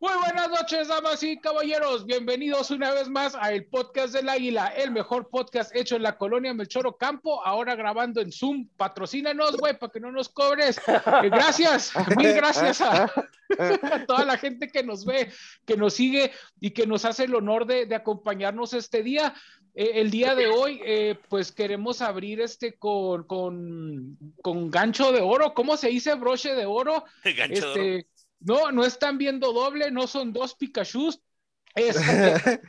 Muy buenas noches, damas y caballeros. Bienvenidos una vez más a el podcast del Águila, el mejor podcast hecho en la colonia Melchoro Campo, ahora grabando en Zoom. Patrocínanos, güey, para que no nos cobres. Eh, gracias, mil gracias a, toda la gente que nos ve, que nos sigue y que nos hace el honor de, acompañarnos este día. Eh, el día de hoy, eh, pues queremos abrir este con, con, con, gancho de oro. ¿Cómo se dice broche de oro? Gancho este, de oro no, no están viendo doble, no son dos Pikachu.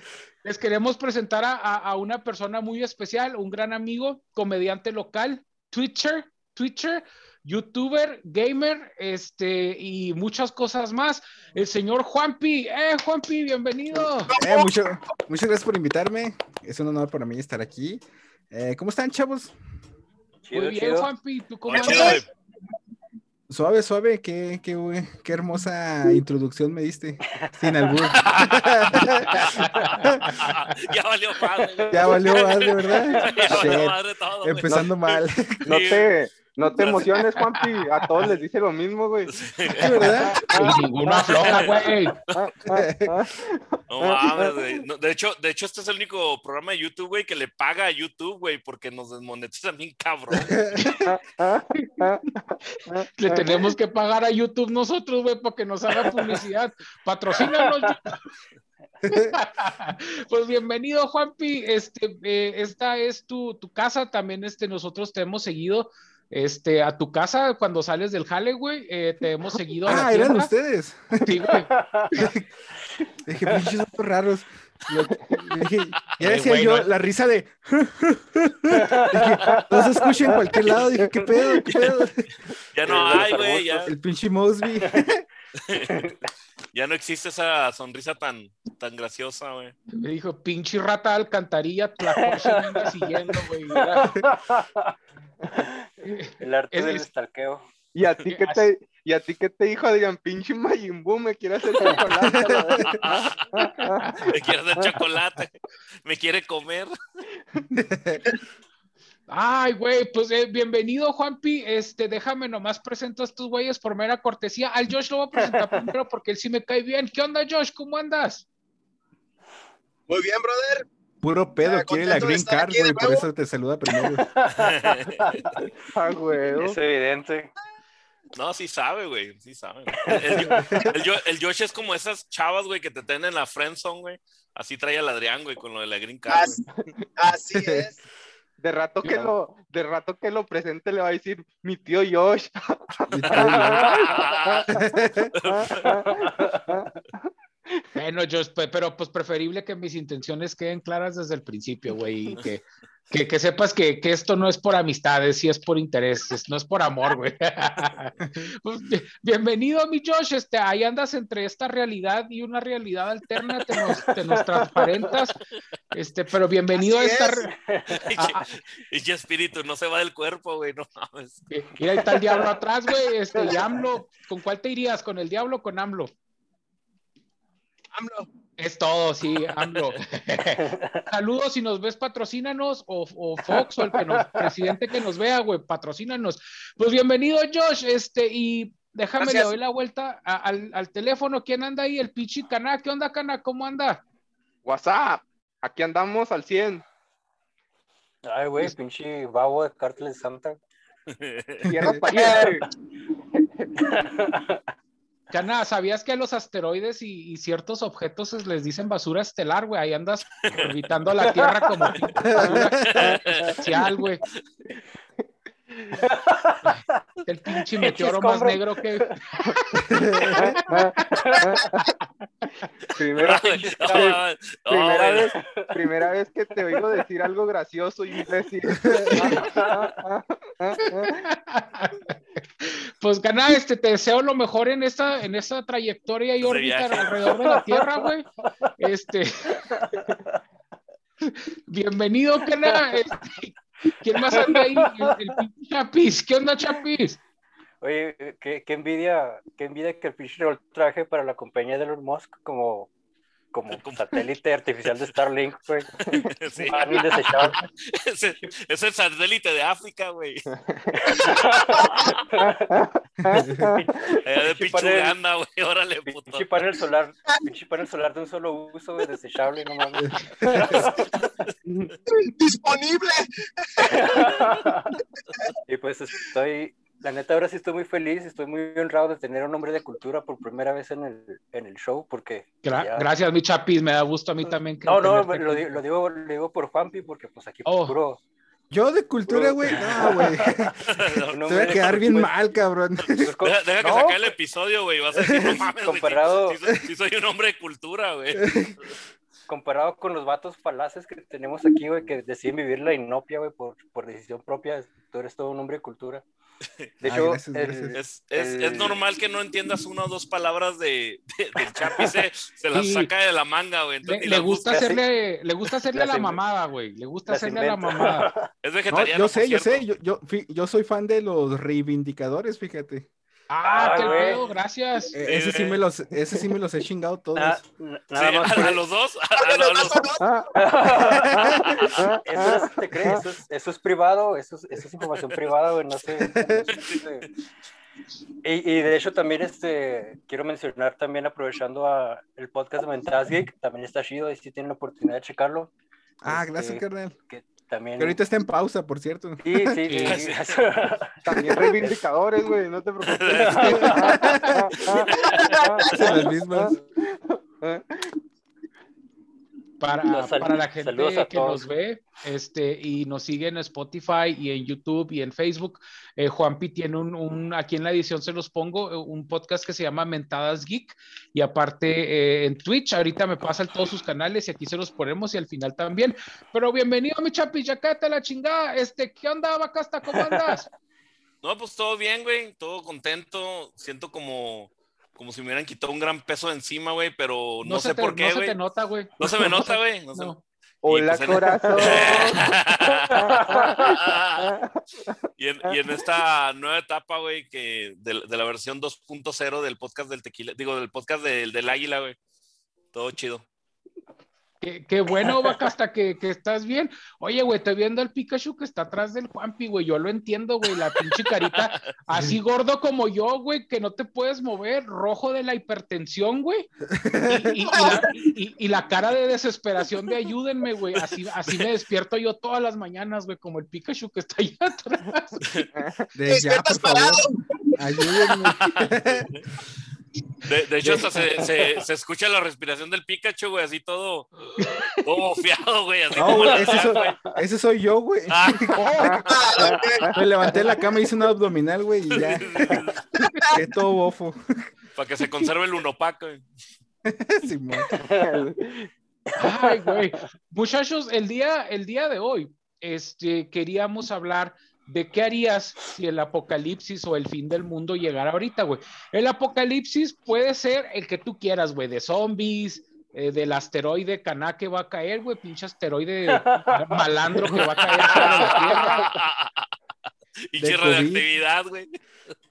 les queremos presentar a, una persona muy especial, un gran amigo, comediante local, Twitcher, Twitcher, youtuber, gamer, este, y muchas cosas más. El señor Juanpi. Eh, Juanpi, bienvenido. Eh, mucho, muchas gracias por invitarme. Es un honor para mí estar aquí. Eh, ¿Cómo están, chavos? Muy bien, Juanpi. ¿Tú cómo estás? Suave, suave, qué, qué, qué, hermosa introducción me diste. Sin albur. ya valió madre. Ya valió madre, ¿verdad? Ya valió madre todo, Empezando mal. No te, no te emociones, Juanpi. A todos les dice lo mismo, güey. ¿Es verdad? Ninguno afloja, güey. No mames, güey. de, hecho, de hecho, este es el único programa de YouTube, güey, que le paga a YouTube, güey, porque nos desmonetizan bien cabrón. le tenemos que pagar a YouTube nosotros, güey, para que nos haga publicidad. Patrocínanos. pues bienvenido, Juanpi. Este, eh, esta es tu, tu, casa. También este, nosotros te hemos seguido este, a tu casa cuando sales del jale, güey, eh, te hemos seguido. A ah, eran ustedes. Sí, güey. dije, pinches raros. dije, ya decía yo, la risa de. dije, no se escucha en cualquier lado. Dije, ¿qué pedo? ¿Qué pedo? Ya no hay, güey. Ya. El pinche Mosby. ya no existe esa sonrisa tan, tan graciosa, güey. Me dijo, pinche rata alcantarilla, anda siguiendo, güey. El arte del estalqueo. ¿Y a ti qué te, ¿Y a ti qué te dijo Adrián? Pinche Mayimbu, me quiere hacer chocolate. me quiere hacer chocolate. Me quiere comer. Ay, güey, pues eh, bienvenido, Juanpi. Este, déjame nomás presento a estos güeyes por mera cortesía. Al Josh lo voy a presentar primero porque él sí me cae bien. ¿Qué onda, Josh? ¿Cómo andas? Muy bien, brother. Puro pedo, ah, quiere la green card, güey, por eso te saluda primero. ah, güey. Es evidente. No, sí sabe, güey, sí sabe. El, Josh es como esas chavas, güey, que te tienen en la friendzone, güey. Así trae al Adrián, güey, con lo de la green card. Así, es. De rato que lo, de rato que lo presente le va a decir mi tío Josh. Bueno, yo, pero pues preferible que mis intenciones queden claras desde el principio, güey, y que, que, sepas que, esto no es por amistades, sí es por intereses, no es por amor, güey. Pues, bienvenido, mi Josh, este, ahí andas entre esta realidad y una realidad alterna, te nos, transparentas, este, pero bienvenido a esta... Y ya espíritu, no se va del cuerpo, güey, no mames. Mira, ahí está el diablo atrás, güey, este, y AMLO, ¿con cuál te irías? ¿Con el diablo o con AMLO? AMLO. Es todo, sí, AMLO. Saludos, si nos ves, patrocínanos, o, Fox, o el que nos, presidente que nos vea, güey, patrocínanos. Pues bienvenido, Josh, este, y déjame le doy la vuelta al, teléfono. ¿Quién anda ahí? El pinche Cana. ¿Qué onda, Cana? ¿Cómo anda? WhatsApp, aquí andamos al 100. Ay, güey, pinche babo de Cártel Santa. Cana, ¿sabías que a los asteroides y, ciertos objetos les dicen basura estelar, güey? Ahí andas orbitando la Tierra como basura especial, güey. El pinche meteoro más negro que. primera, primera, vez, primera vez que te oigo decir algo gracioso y decir. pues gana, este, te deseo lo mejor en esta, en esta trayectoria y órbita alrededor de la Tierra, güey. Este. Bienvenido, Cana. Este, ¿Quién más anda ahí? El, Chapis. ¿Qué onda, Chapis? Oye, qué, envidia, qué envidia que el pinche traje para la compañía de Elon Musk como, como satélite artificial de Starlink, güey. Sí. Ah, bien desechable. Ese- es el satélite de África, güey. Allá de Pichuganda, güey. Órale, puto. Pinche panel solar, pinche panel solar de un solo uso, güey, desechable, no mames. Disponible. Y pues estoy, la neta, ahora sí estoy muy feliz, estoy muy honrado de tener un hombre de cultura por primera vez en el, en el show, porque... Gra- ya- Gracias, mi chapis, me da gusto a mí también. que No, no, lo, digo, lo digo por Juanpi, porque pues aquí Oh. puro... Yo de cultura, güey, no, güey. un Te voy a quedar bien mal, cabrón. Deja, deja que no, saque el episodio, güey. Vas a decir, no mames, güey, sí- Comparado- soy un hombre de cultura, güey. comparado con los vatos falaces que tenemos aquí, güey, que deciden vivir la inopia, güey, por, por decisión propia, tú eres todo un hombre de cultura. De Ah, hecho, gracias, el- gracias. Es, es, El- es normal que no entiendas una o dos palabras de, de, del Chapi, se, se las Sí. saca de la manga, güey. Le, entonces le gusta hacerle, le gusta hacerle la mamada, güey. Le gusta las hacerle a la mamada. Es No, vegetariano. yo sé, yo sé, yo, yo, yo soy fan de los reivindicadores, fíjate. Ah, Ah, qué güey. pedo, gracias. Eh, ese sí me los, ese sí me los he chingado todos. na- na- Sí, nada más a, los dos. A, a- a los, eso es, ¿te crees? Eso es, eso es privado, eso es, eso es información privada, güey, no sé. Y, y de hecho también este, quiero mencionar también aprovechando a el podcast de Mentadas Geek, también está chido y si tienen la oportunidad de checarlo. ah, este, gracias, carnal. Que también... Que ahorita está en pausa, por cierto. Sí, sí, sí. Sí. sí. También reivindicadores, güey, no te preocupes. Hacen las mismas. Para, para la gente que nos ve este, y nos sigue en Spotify y en YouTube y en Facebook, eh, Juanpi tiene un, un- aquí en la edición se los pongo, eh, un podcast que se llama Mentadas Geek y aparte eh, en Twitch, ahorita me pasan todos sus canales y aquí se los ponemos y al final también. Pero bienvenido, mi chapi, ya cállate la chingada. Este, ¿qué onda, Bacasta? ¿Cómo andas? no, pues todo bien, güey. Todo contento. Siento como, como si me hubieran quitado un gran peso de encima, güey, pero no, se sé te- por no qué, se güey. te nota, güey. No se me nota, güey. No se- No. Hola, pues corazón. y, en, y en esta nueva etapa, güey, que de, de la versión 2.0 del podcast del tequila, digo, del podcast del, del águila, güey. Todo chido. Qué, qué bueno, vaca, hasta que, que estás bien. Oye, güey, estoy viendo al Pikachu que está atrás del Juanpi, güey. Yo lo entiendo, güey. La pinche carita, así gordo como yo, güey, que no te puedes mover, rojo de la hipertensión, güey. Y, y- y la, y- y la cara de desesperación de ayúdenme, güey. Así, así me despierto yo todas las mañanas, güey, como el Pikachu que está allá atrás. De ya, Despiertas por favor. parado. Ayúdenme. De, de hecho, hasta se, se, se escucha la respiración del Pikachu, güey, así todo, todo bofeado, güey. Así No, como güey, la ese, soy, güey. ese soy yo, güey. Ah. Me levanté de la cama, hice un abdominal, güey, y ya. Qué todo bofo. para que se conserve el unopac, güey. Ay, güey. Muchachos, el día, el día de hoy, este, queríamos hablar de qué harías si el apocalipsis o el fin del mundo llegara ahorita, güey. El apocalipsis puede ser el que tú quieras, güey, de zombies, eh, del asteroide Caná que va a caer, güey, pinche asteroide malandro que va a caer sobre la Tierra. Y De chirra de COVID. actividad, güey.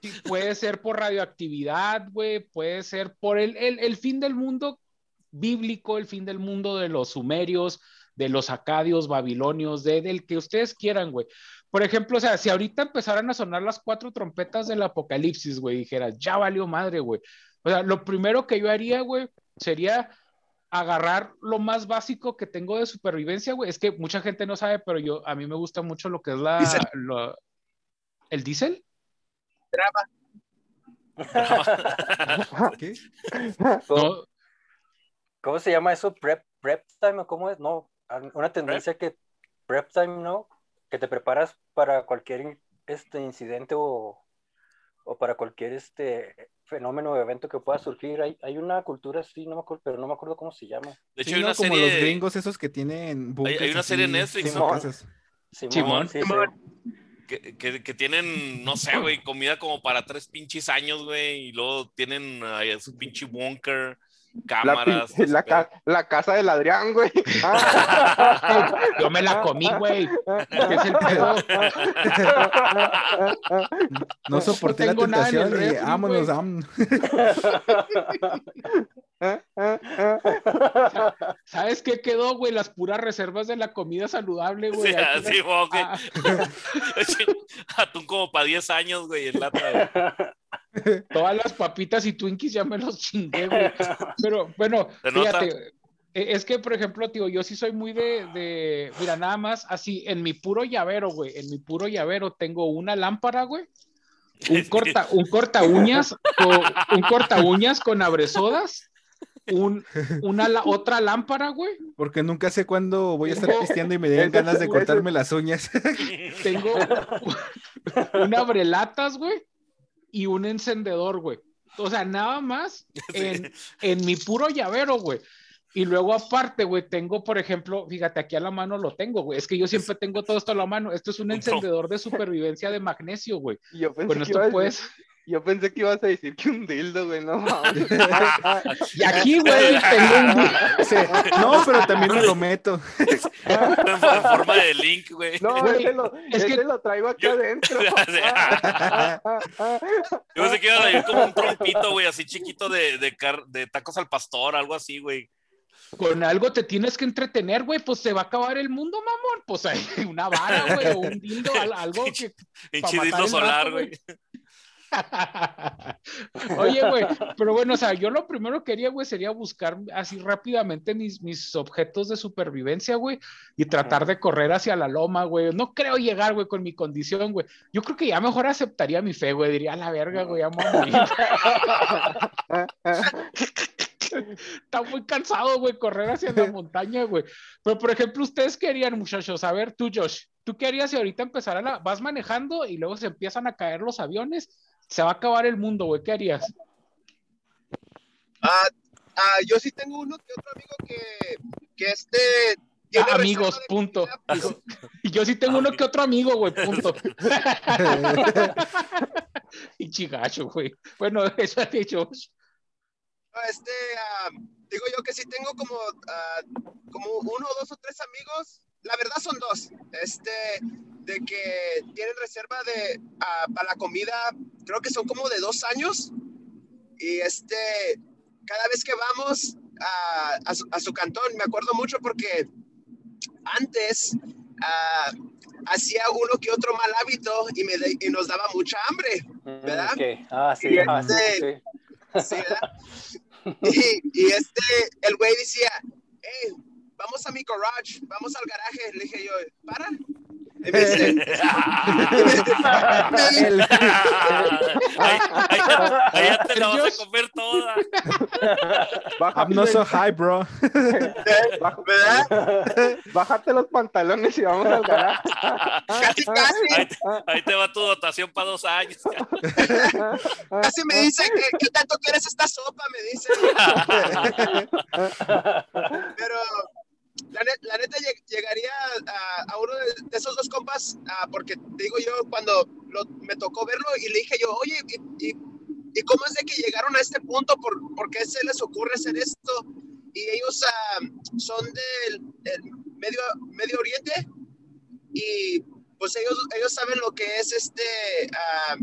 Sí, puede ser por radioactividad, güey, puede ser por el, el, el fin del mundo bíblico, el fin del mundo de los sumerios, de los acadios, babilonios, de, del que ustedes quieran, güey. Por ejemplo, o sea, si ahorita empezaran a sonar las cuatro trompetas del apocalipsis, güey, dijeras, ya valió madre, güey. O sea, lo primero que yo haría, güey, sería agarrar lo más básico que tengo de supervivencia, güey. Es que mucha gente no sabe, pero yo, a mí me gusta mucho lo que es la, lo- ¿el diésel? ¿Qué? No, ¿Cómo se llama eso? ¿Prep, prep time o cómo es? No, una tendencia que prep time, ¿no? Que te preparas para cualquier este incidente o, o para cualquier este fenómeno o evento que pueda surgir. Hay, hay una cultura así, no me acuerdo, pero no me acuerdo cómo se llama. De hecho, Sí, hay ¿no? una como serie. los gringos esos que tienen bunkers hay una serie en así Netflix, en ¿no? casas. Simón. sí, sí. que, que, que tienen, no sé, güey, comida como para tres pinches años, güey, y luego tienen ahí su pinche bunker, cámaras. la, ese ca- la casa del Adrián, güey. Ah. yo me la comí, güey. ¿Qué es el pedo? No soporté la nada tentación y refri, vámonos. ¿sabes qué quedó, güey? Las puras reservas de la comida saludable, güey. Sí, así, güey. Ah, Atún como para 10 años, güey, en lata, güey. Todas las papitas y Twinkies ya me los chingué, güey. Pero bueno, fíjate, eh, es que, por ejemplo, tío, yo sí soy muy de, de, mira, nada más así, en mi puro llavero, güey, en mi puro llavero tengo una lámpara, güey, un corta, un corta uñas, con, un corta uñas con abresodas, un, una, la- otra lámpara, güey, Porque nunca sé cuándo voy a estar pisteando y me den ganas de cortarme las uñas. tengo un abrelatas, güey, y un encendedor, güey. O sea, nada más en, en mi puro llavero, güey. Y luego aparte, güey, tengo, por ejemplo, fíjate, aquí a la mano lo tengo, güey. Es que yo siempre tengo todo esto a la mano. Esto es un encendedor de supervivencia de magnesio, güey. Y Yo pensé, Con que esto puedes... yo pensé que ibas a decir que un dildo, güey, no mames. Y aquí, güey, tengo un... Sí, No, pero también me lo meto. en, fo- en forma de link, güey. No, Güey, ese, lo, es ese que- lo traigo aquí Yo- adentro. Yo pensé que iba a salir como un trompito, güey, así chiquito de, de, car- de tacos al pastor, algo así, güey. Con algo te tienes que entretener, güey. Pues se va a acabar el mundo, mamón. Pues hay una vara, güey, o un dildo, al- algo que... Pinche solar, güey. Oye, güey, pero bueno, o sea, yo lo primero que haría, güey, sería buscar así rápidamente mis, mis objetos de supervivencia, güey, y tratar de correr hacia la loma, güey. No creo llegar, güey, con mi condición, güey. Yo creo que ya mejor aceptaría mi fe, güey. Diría, a la verga, güey, voy a morir. Está muy cansado, güey, correr hacia la montaña, güey. Pero, por ejemplo, ustedes querían, muchachos, a ver, tú, Josh, ¿tú qué harías si ahorita empezara la... vas manejando y luego se empiezan a caer los aviones? Se va a acabar el mundo, güey, ¿qué harías? Ah, ah, yo sí tengo uno que otro amigo que, que este. tiene Ah, amigos, reserva de punto. comida, pues, Y yo sí tengo uno que otro amigo, güey, punto. y chigacho, güey. Bueno, eso es de Josh. Este, ah, digo yo que sí tengo como, ah, como uno, dos o tres amigos. La verdad son dos. Este, de que tienen reserva de ah, para la comida, creo que son como de dos años. Y este, cada vez que vamos a, a su, a su cantón, me acuerdo mucho porque antes ah, hacía uno que otro mal hábito y, me de- y nos daba mucha hambre. ¿Verdad? Mm, ok. Ah, sí, Y sí, este- sí. Sí, ¿verdad? Y, y este, el güey decía, hey, vamos a mi garage, vamos al garaje. Le dije yo, para. Y me dice, ya te la vas a comer toda. I'm not so high, bro. ¿verdad? Bájate los pantalones y vamos al garaje. Casi, casi, Ahí te, ahí te va tu dotación para dos años. casi me dice, ¿qué, qué tanto quieres esta sopa? Me dice. Pero la, net- la neta lleg- llegaría a, uno de, esos dos compas, porque digo yo, cuando me tocó verlo y le dije yo, oye, ¿y, y, y cómo es de que llegaron a este punto? ¿Por, por qué se les ocurre hacer esto? Y ellos ah, son del, del medio, medio Oriente y pues ellos, ellos saben lo que es este ah,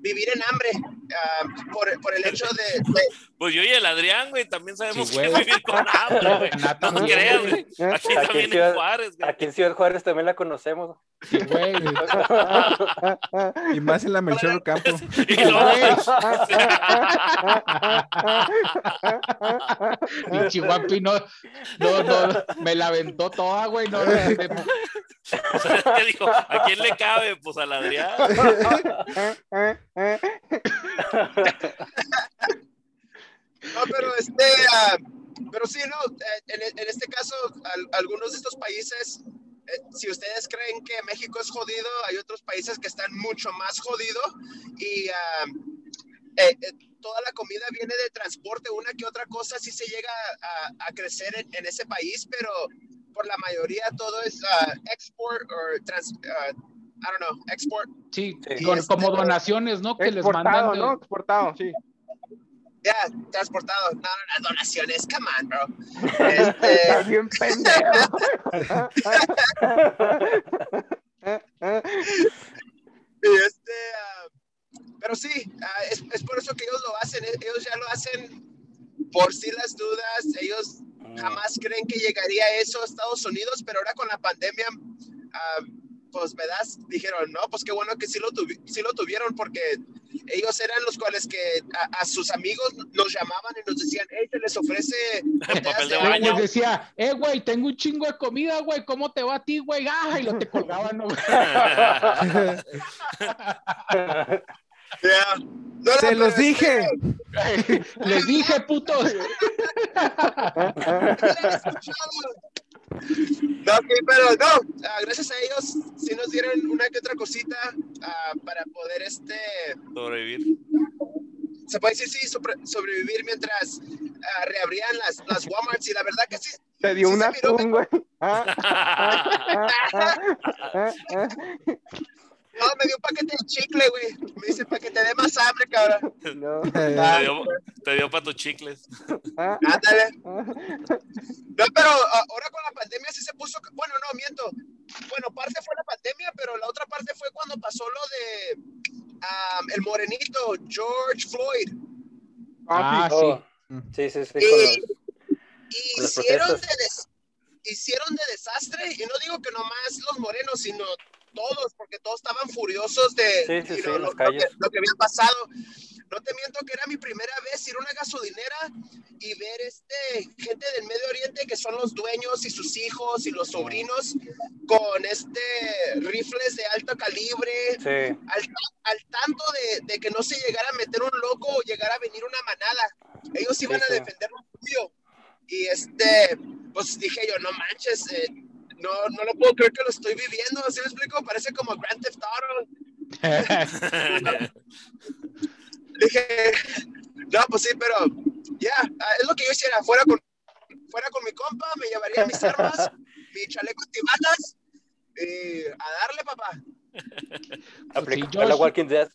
vivir en hambre ah, por, por el hecho de, de- Pues yo y el Adrián, güey, también sabemos Sí, que vivir con hambre, güey. No también, creas, güey. Aquí Aquí también Ciudad- en Juárez, güey. Aquí en Ciudad Juárez también la conocemos. Sí, güey. Y más en la Melchor Campo. Y Y Chihuahua no, no, no, me la aventó toda, güey. No, de- de- ¿qué dijo? ¿A quién le cabe? Pues al Adrián. No, pero este, ah, pero sí, no, eh, en, en este caso, al- algunos de estos países, eh, si ustedes creen que México es jodido, hay otros países que están mucho más jodidos y ah, eh, eh, toda la comida viene de transporte, una que otra cosa sí se llega a, a crecer en, en ese país, pero por la mayoría todo es ah, export o trans, ah, I don't know, export. sí, Sí. con- como donaciones, ¿no? Que les mandan. De- ¿no? Exportado, sí. Ya, transportado. No, no, no, donaciones, come on, bro. Este, Estás bien pendejo. Y este, ah, pero sí, ah, es, es por eso que ellos lo hacen, eh, ellos ya lo hacen por si las dudas, ellos jamás creen que llegaría eso a Estados Unidos, pero ahora con la pandemia, ah, pues, ¿verdad? Dijeron, no, pues qué bueno que sí lo, tuvi- sí lo tuvieron porque ellos eran los cuales que a, a sus amigos nos llamaban y nos decían, hey, se les ofrece Papel de baño. Les decía, eh, güey, tengo un chingo de comida, güey, ¿cómo te va a ti, güey? Ah, y lo te colgaban, ¿no. No, Se los dije. Les dije, putos. No, sí, pero no, ah, gracias a ellos sí nos dieron una que otra cosita ah, para poder, este, Sobrevivir. se puede decir, sí, sobre- sobrevivir mientras ah, reabrían las, las Walmarts y la verdad que sí, Te dio Sí un se miró atún, güey. Ah, ah, ah, ah, ah. no, me dio un paquete de chicle, güey, me dice, para que te dé más hambre, cabrón, No. Te dio, te dio para tus chicles. Ah, ándale. ah. No, pero ah, ahora con la pandemia sí se puso, bueno, no, miento, bueno, parte fue la pandemia, pero la otra parte fue cuando pasó lo de ah, el morenito, George Floyd, Ah, Ah, sí. Oh, sí, sí, sí. con los- y las hicieron de, des- hicieron de desastre, y no digo que nomás los morenos, sino todos, porque todos estaban furiosos de Sí, sí, you sí, lo, lo que, lo que había pasado. No te miento que era mi primera vez ir a una gasolinera y ver este gente del Medio Oriente que son los dueños y sus hijos y los sobrinos con este rifles de alto calibre al, al tanto de, de que no se llegara a meter un loco o llegara a venir una manada. Ellos iban a defender lo suyo. Y este, pues dije yo, no manches, eh, no, no lo puedo creer que lo estoy viviendo. ¿Sí me explico? Parece como Grand Theft Auto. Dije, no, pues sí, pero ya, ah, es lo que yo hiciera. Fuera con, fuera con mi compa, me llevaría mis armas, mi chaleco antibalas y a darle, papá. aplica sí, a la. Walking Dead.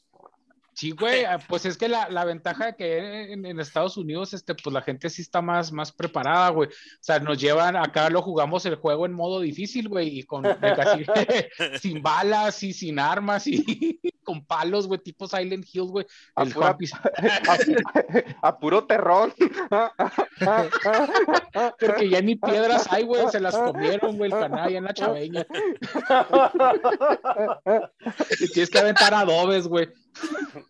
Sí, güey, ah, pues es que la, la ventaja de que en, en Estados Unidos, este, pues la gente sí está más, más preparada, güey. O sea, nos llevan, acá lo jugamos el juego en modo difícil, güey, y con casi- sin balas y sin armas y con palos, güey, tipo Silent Hill, güey. A El pura- Juanpi- A, a puro terrón. porque ya ni piedras hay, güey, se las comieron, güey, el canal en la chaveña. Y tienes que aventar adobes, güey.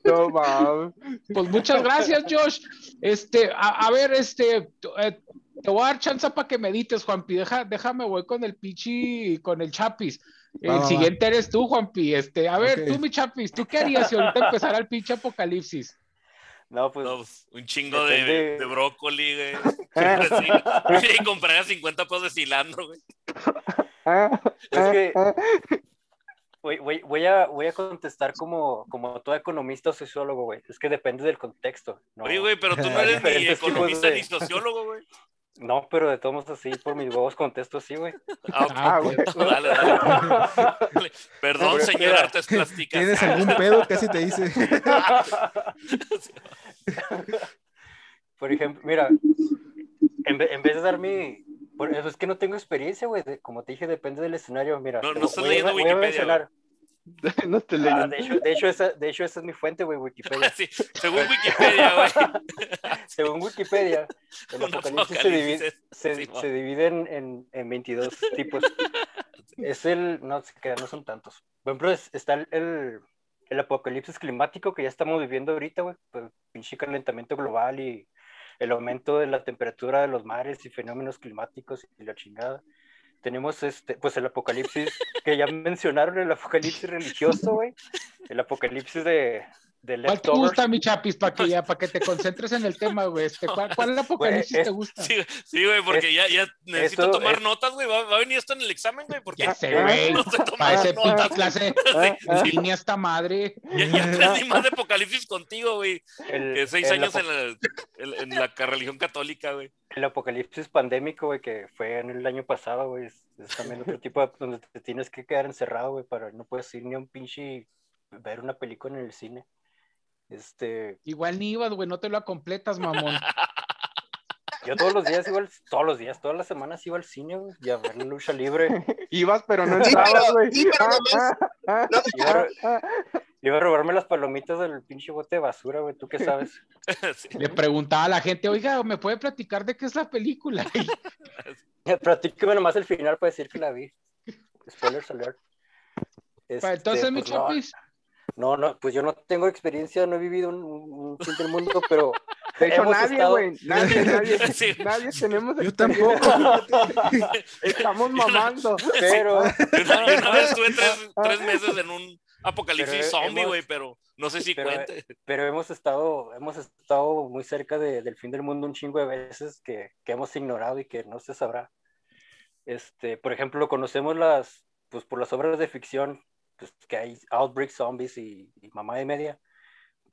No mames. Pues muchas gracias, Josh. Este, a, a ver, este, eh, te voy a dar chance para que medites, Juanpi. Deja, déjame, voy con el Pichi con el Chapis. El Va, va, va. siguiente eres tú, Juanpi. Este, a ver, tú, mi Chapis, ¿tú qué harías si ahorita empezara el pinche apocalipsis? No, pues No, pues, un chingo de, Depende. de brócoli, güey. Y comprar 50 pesos de cilantro, güey. Es que- voy, voy- voy a, voy a contestar como, como todo economista o sociólogo, güey. Es que depende del contexto. No, Oye, güey, pero tú no eres ni economista de- ni sociólogo, güey. No, pero de todos modos así, por mis huevos contesto así, güey. Ah, ok. Ah, Ah, ok. güey. Dale, dale. Perdón, señor Artes Plásticas. ¿Tienes algún pedo? Casi te dice. Por ejemplo, mira, en, en vez de dar mi... por eso es que no tengo experiencia, güey. Como te dije, depende del escenario. Mira, No- no a- leyendo Wikipedia, mencionar- No te Ah, leí. de, hecho, de, hecho esa, de hecho, esa es mi fuente, güey, Wikipedia. Sí, según Wikipedia, güey. Según Wikipedia, el apocalipsis se divide, se, sí, se divide en, en, en 22 tipos. Es el, no sé qué, no son tantos. Por ejemplo, es- está el, el, el apocalipsis climático que ya estamos viviendo ahorita, güey, pues pinche calentamiento global y el aumento de la temperatura de los mares y fenómenos climáticos y la chingada. Tenemos este, pues el apocalipsis que ya mencionaron, el apocalipsis religioso, güey. El apocalipsis de, de ¿Cuál te gusta, mi Chapis, para que ya, para que te concentres en el tema, güey? Este, ¿cuál, ¿Cuál apocalipsis es- te gusta? Sí, sí, güey, porque ya, ya necesito esto tomar es- notas, güey. ¿Va, va a venir esto en el examen, güey? Porque Ya sé, güey. no sé tomar Para ese notas. pinche clase Ah, en línea esta madre. Ya, ya aprendí más de apocalipsis contigo, güey. El- Que seis el años en la, en, en la religión católica, güey. El apocalipsis pandémico, güey, que fue en el año pasado, güey, es, es también otro tipo de, donde te tienes que quedar encerrado, güey, para no puedes ir ni a un pinche ver una película en el cine. Este, Igual ni ibas, güey, no te lo completas, mamón. yo todos los días iba al- todos los días, todas las semanas iba al cine, güey, y a ver la lucha libre. Ibas, pero no pero- güey. sí, Iba a robarme las palomitas del pinche bote de basura, güey. ¿Tú qué sabes? Sí. Le preguntaba a la gente, oiga, ¿me puede platicar de qué es la película? Y Platícame nomás el final para decir que la vi. Spoilers alert. Este, Entonces, mi pues, no, chapis, No, no, pues yo no tengo experiencia, no he vivido un, un, fin del mundo, pero De hecho, Hemos nadie, estado- güey. Nadie, nadie, Sí. nadie tenemos Yo tampoco. Estamos mamando. pero Yo una, yo una vez estuve tres, tres meses en un apocalipsis Pero zombie, güey, pero no sé si pero- cuente. pero hemos estado, hemos estado muy cerca de- del fin del mundo un chingo de veces que, que hemos ignorado y que no se sabrá. Este, por ejemplo, conocemos las, pues por las obras de ficción, pues que hay Outbreak Zombies y, y Mamá de Media,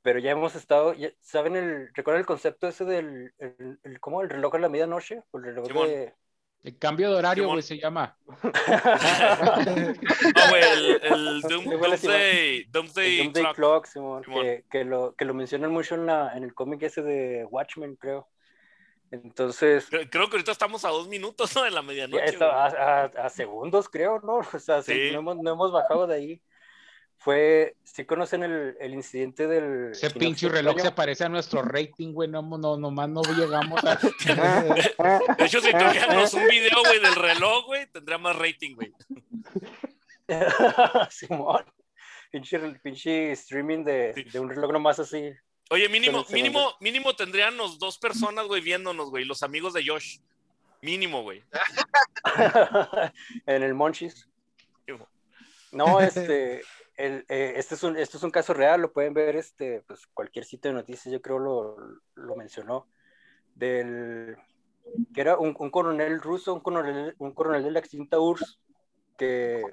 pero ya hemos estado, ya- ¿saben el, recuerdan el concepto ese del, el, el- ¿cómo? El reloj a la medianoche, o el reloj Simón. de... el cambio de horario, güey, se llama. Ah, güey, el, el Doom- Doomsday, Doomsday el Doomsday Clock. Clock, Simón, Simón. que, que lo, que lo mencionan mucho en, la, en el cómic ese de Watchmen, creo. Entonces, Creo creo que ahorita estamos a dos minutos ¿no? de la medianoche. a, a- a segundos, creo, ¿no? O sea, sí, Sí. no, hemos, no hemos bajado de ahí. Fue, sí conocen el, el incidente del... Ese pinche reloj se parece a nuestro rating, güey. No, no, nomás no llegamos a. De hecho, si tuviéramos un video, güey, del reloj, güey, tendría más rating, güey. Simón. Pinche, pinche streaming de, Sí. de un reloj nomás así. Oye, mínimo, mínimo, mínimo tendrían los dos personas, güey, viéndonos, güey, los amigos de Josh. Mínimo, güey. en el Monchis. No, este, el, eh, este, es un, este es un caso real, lo pueden ver, este, pues cualquier sitio de noticias, yo creo lo, lo mencionó, del, que era un, un coronel ruso, un coronel, un coronel de la extinta URSS, que,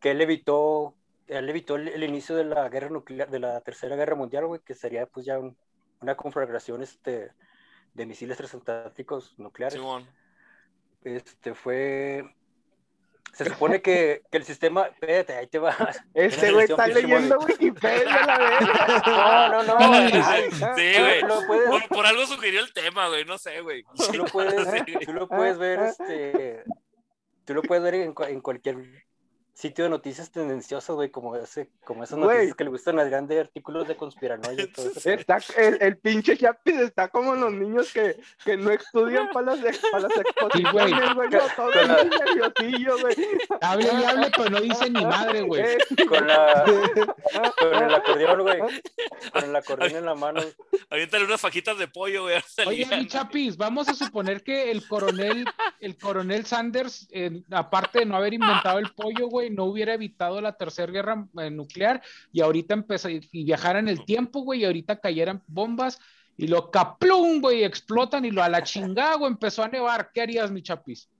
que él evitó, él evitó el, el inicio de la guerra nuclear, de la tercera guerra mundial, güey, que sería pues ya un- una conflagración, este, de misiles transatlánticos nucleares Simón. este fue se supone que, que el sistema espérate ahí te va Este güey está leyendo. Wikipedia, la verga. no no no ay, Sí, güey. Por, por algo sugirió el tema, güey, no sé, güey. tú lo puedes, Sí, tú lo puedes ver este tú lo puedes ver en, en cualquier sitio de noticias tendenciosas güey como ese como esas Güey. noticias que le gustan a grandes artículos de conspiranoia y todo eso Está, el, el pinche Chapis está como los niños que, que no estudian para las, para las exposiciones, güey. No, todo la- nerviosillo, güey. Hable y hable, pero no dice ni madre, güey. Eh, con la con el acordeón güey con el acordeón en la mano Aviéntale unas fajitas de pollo, güey. ahorita Oye, mi Chapis, vamos a suponer que el coronel, el coronel Sanders, eh, aparte de no haber inventado el pollo, güey, no hubiera evitado la tercera guerra eh, nuclear y ahorita empezó y viajara en el tiempo, güey, y ahorita cayeran bombas y lo caplum, güey, explotan y lo a la chingada, güey, empezó a nevar. ¿Qué harías, mi Chapis?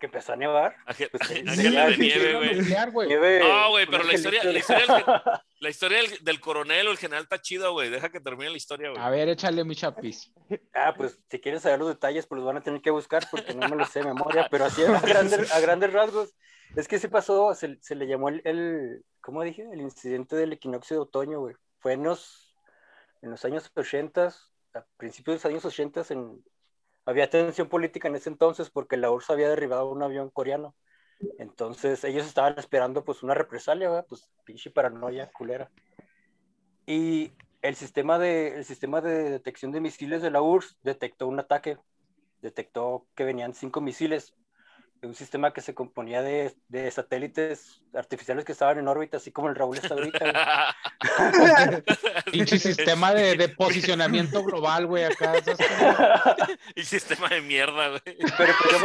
Que empezó a nevar Ángel- Pues, de nieve, güey. Güey. Nieve, No, güey, pero la historia- la historia La historia del, del coronel o el general está chida, güey. Deja que termine la historia, güey. A ver, échale, mi Chapis. Ah, pues si quieres saber los detalles, pues los van a tener que buscar porque no me los sé de memoria, pero así a grandes, a grandes rasgos. Es que se pasó, se, se le llamó el, el, ¿cómo dije? El incidente del equinoccio de otoño, güey. Fue en los, en los años 80, a principios de los años 80, en, había tensión política en ese entonces porque la URSS había derribado un avión coreano. Entonces ellos estaban esperando pues una represalia. Pues pinche paranoia culera. Y el sistema, de, el sistema de detección de misiles de la URSS detectó un ataque, detectó que venían cinco misiles, un sistema que se componía de, de satélites artificiales que estaban en órbita, así como el Raúl está ahorita. Pinche sistema de, de posicionamiento global, güey, acá. y sistema de mierda, güey. Pero, pero,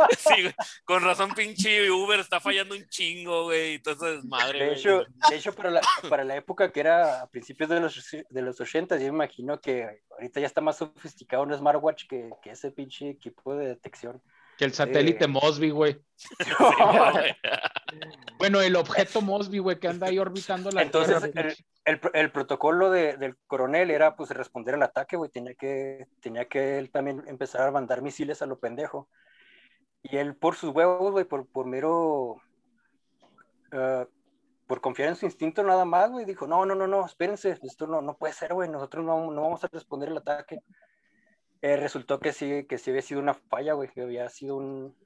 Sí, güey. Con razón, pinche Uber está fallando un chingo, güey. Y todo ese desmadre, de güey. hecho, de hecho para, la, para la época que era a principios de los, de los 80, yo me imagino que ahorita ya está más sofisticado un smartwatch que, que ese pinche equipo de detección. Que el satélite Eh. Mosby, güey. Bueno, el objeto Mosby, güey, que anda ahí orbitando la Entonces, Tierra. el, el, el protocolo de- del coronel era pues responder al ataque, güey. Tenía que, tenía que él también empezar a mandar misiles a lo pendejo. Y él, por sus huevos, güey, por, por mero. ah, por confiar en su instinto nada más, güey, dijo: No, no, no, no, espérense, esto no, no puede ser, güey, nosotros no, no vamos a responder el ataque. Eh, resultó que sí, que sí había sido una falla, güey, que había sido un.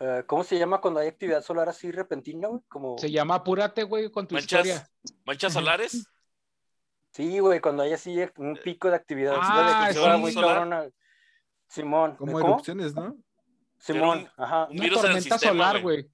eh, ¿cómo se llama cuando hay actividad solar así repentina, güey? Como, Se llama Apúrate, güey, con tu historia. Manchas, manchas solares. sí, güey, cuando hay así un pico de actividad. Ah, sí. muy solar. cabrona. Simón, Como ¿cómo? erupciones, ¿no? Simón, ajá. un Una tormenta sistema, solar, güey.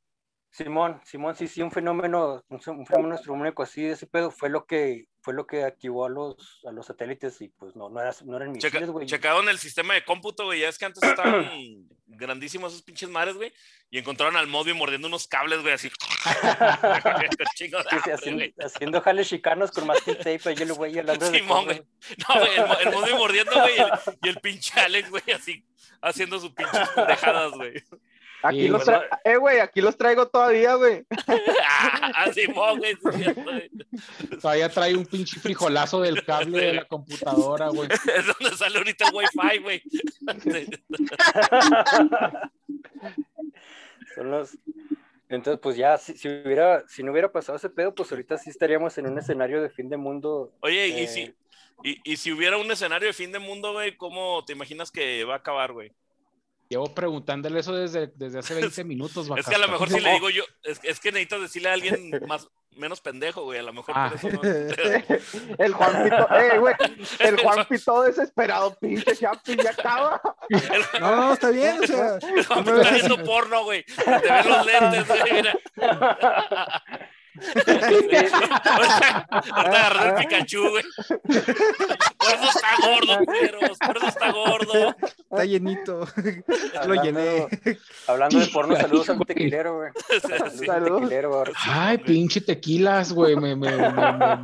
Güey. Simón, Simón, sí, sí, un fenómeno, un, un fenómeno astronómico así de ese pedo fue lo que fue lo que activó a los a los satélites y pues no no, era, no eran Checa- misiles, güey. checaron el sistema de cómputo, güey. Ya es que antes estaban grandísimos esos pinches mares, güey. Y encontraron al Moby mordiendo unos cables, güey, así. De Sí, sí, haciendo, güey. haciendo jales chicanos con masking tape, ahí el güey hablando de Simón, cosas. No, güey, el, el mordiendo, güey. Y el, y el pinche Alex, güey, así haciendo sus pinches pendejadas, güey. Aquí Sí, los bueno. tra- eh, güey, aquí los traigo todavía, güey. Ah, Simón, güey. Todavía trae un pinche frijolazo del cable de la computadora, güey. Es donde sale ahorita el Wi-Fi, güey. Son los entonces, pues ya, si, si hubiera, si no hubiera pasado ese pedo, pues ahorita sí estaríamos en un escenario de fin de mundo. Oye, y eh, si, y, y si hubiera un escenario de fin de mundo, güey, ¿cómo te imaginas que va a acabar, güey? Llevo preguntándole eso desde, desde hace 20 minutos, Es que a lo mejor si le digo yo, es, es que necesitas decirle a alguien más, menos pendejo, güey. A lo mejor Ah. por eso no. El Juanpito, eh, güey, el Juanpito desesperado, pinche Chapi, ya acaba. No, no, está bien, o sea. No, no me está viendo porno, güey. Te ven los lentes, güey, mira. Ahorita ahorita agarré el Pikachu, güey. Por eso está gordo, culeros. Por eso está gordo. Está llenito. Lo hablando- llené. Hablando de porno, saludos al tequilero, güey. Saludos al Saludos. tequilero. Ay, pinche tequilas, güey. Me, me- me- me-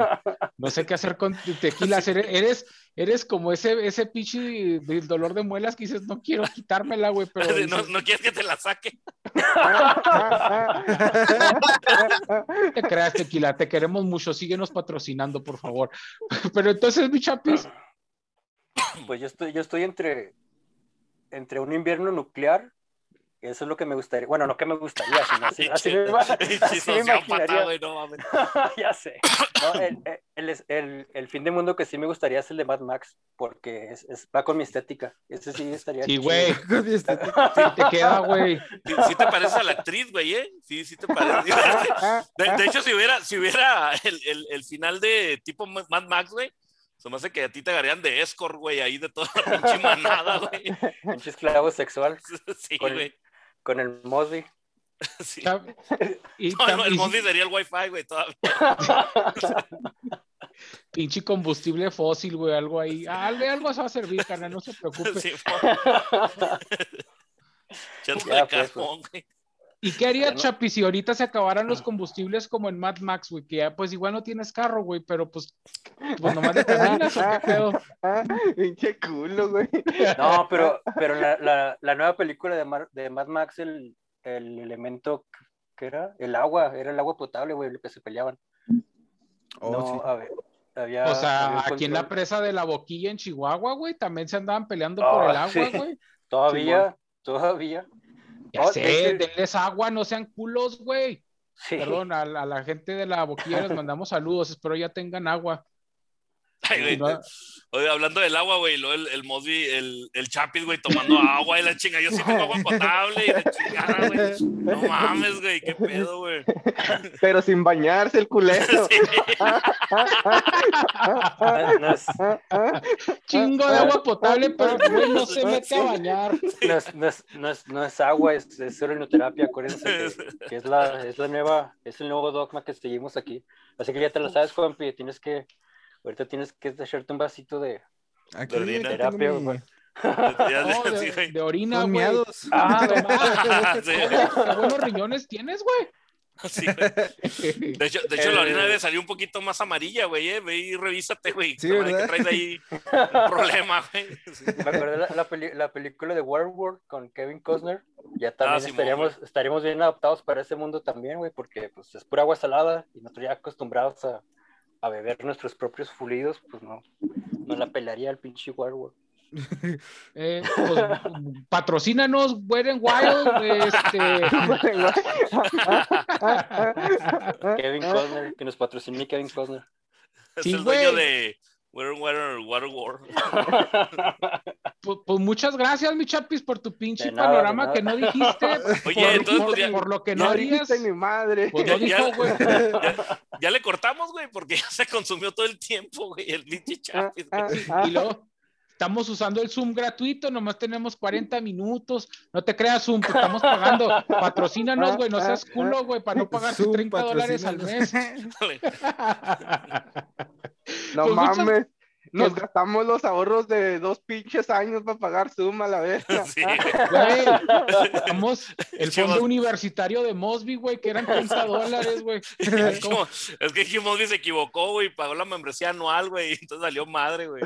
no sé qué hacer con tequilas. Eres, eres, eres como ese, ese pinche del dolor de muelas que dices, no quiero quitármela, güey, pero No, dices, no quieres que te la saque. no te creas, tequila, te queremos mucho, síguenos patrocinando, por favor. Pero entonces, mi chapis, Pues yo estoy, yo estoy entre, entre un invierno nuclear, eso es lo que me gustaría, bueno, no que me gustaría, sino así, así me, así me imaginaría. ya sé. No, el, el, el, el fin de mundo que sí me gustaría es el de Mad Max, porque es, es- va con mi estética. Ese sí estaría sí, güey, Con mi sí te queda, güey. Sí, sí te pareces a la actriz, güey, ¿eh? Sí, sí te parece. De, de hecho, si hubiera, si hubiera el, el, el final de tipo Mad Max, güey, se me hace que a ti te agarrarían de escort, güey, ahí de toda la pinche manada, güey. Pinche esclavo sexual Sí, Con- güey. Con el Mosby. Sí. Y No, no, el y- Mondi sería el Wi-Fi, güey, todavía. pinche combustible fósil, güey, algo ahí. Ah, algo, algo se va a servir, carnal, no se preocupe. Sí, Ya, pues, carbón, güey. ¿Y qué haría Bueno. Chapi si ahorita se acabaran los combustibles como en Mad Max, güey? Que ya pues igual no tienes carro, güey, pero pues, pues nomás le terminas o qué pedo. Pinche culo, güey. No, pero, pero la, la, la nueva película de, Mar- de Mad Max, el, el elemento que era el agua, era el agua potable, güey, lo que se peleaban. Oh, no, sí. a ver, había, O sea, aquí en la presa de la boquilla en Chihuahua, güey, también se andaban peleando Ah, por el agua, sí. güey. Todavía, todavía. Ya Oh, sé, denles agua, no sean culos, güey. Sí. Perdón, a la gente de la boquilla les mandamos saludos, espero ya tengan agua. Ay, güey, No, Oye, hablando del agua, güey, luego el, el Mosby, el, el Chapis, güey, tomando agua y la chinga. Yo sí tengo agua potable y la chingada, güey. No mames, güey, qué pedo, güey. Pero sin bañarse el culero. Sí. Chingo de agua potable, pero güey no se mete a bañar. no es- no es- no es- no es agua, es, es acuérdense que, que es, la, es la nueva, es el nuevo dogma que seguimos aquí. Así que ya te lo sabes, Juanpi, tienes que, ahorita tienes que echarte un vasito de, Aquí orina. tengo Terapia, mi- güey. Ya, No, sí, de, de orina, Son güey. miados. Ah, no mames. Sí. Buenos riñones tienes, güey. Sí, güey. De hecho, de hecho la orina debe salir un poquito más amarilla, güey, eh. Ve y revísate, güey. Sí, Toma, que ¿verdad? traes ahí un problema, güey. Sí. Me acordé la, la, peli- la película de Waterworld con Kevin Costner. Ya también Ah, Simón, estaríamos, estaríamos bien adaptados para ese mundo también, güey, porque pues es pura agua salada y nosotros ya acostumbrados a, a beber nuestros propios fluidos, pues no, no la pelaría el pinche Waterworld. Eh, pues, patrocínanos, Wet Wild. Este, Kevin Costner, que nos patrocine Kevin Costner. Es Sí, el dueño güey. de Water, Water, Water War. pues, pues muchas gracias, mi chapis, por tu pinche nada, panorama que no dijiste. Oye, por, entonces, por- pues, ya- por lo que no harías. dijiste ni madre. Pues no Ya- dijo, güey. Ya, ya le cortamos, güey, porque ya se consumió todo el tiempo, güey, el pinche chapis. güey. Ah, ah, Y luego estamos usando el Zoom gratuito, nomás tenemos 40 minutos. No te creas, Zoom, te estamos pagando. Patrocínanos, güey, no seas culo, güey, para no Zoom, 30 dólares al mes. No Pues muchas- mames. Nos gastamos los ahorros de dos pinches años para pagar Zoom a la vez. Sí, güey. Estamos el fondo universitario de Mosby, güey, que eran 30 dólares, güey. Es que Jim Mosby se equivocó, güey, pagó la membresía anual, güey, y entonces salió madre, güey.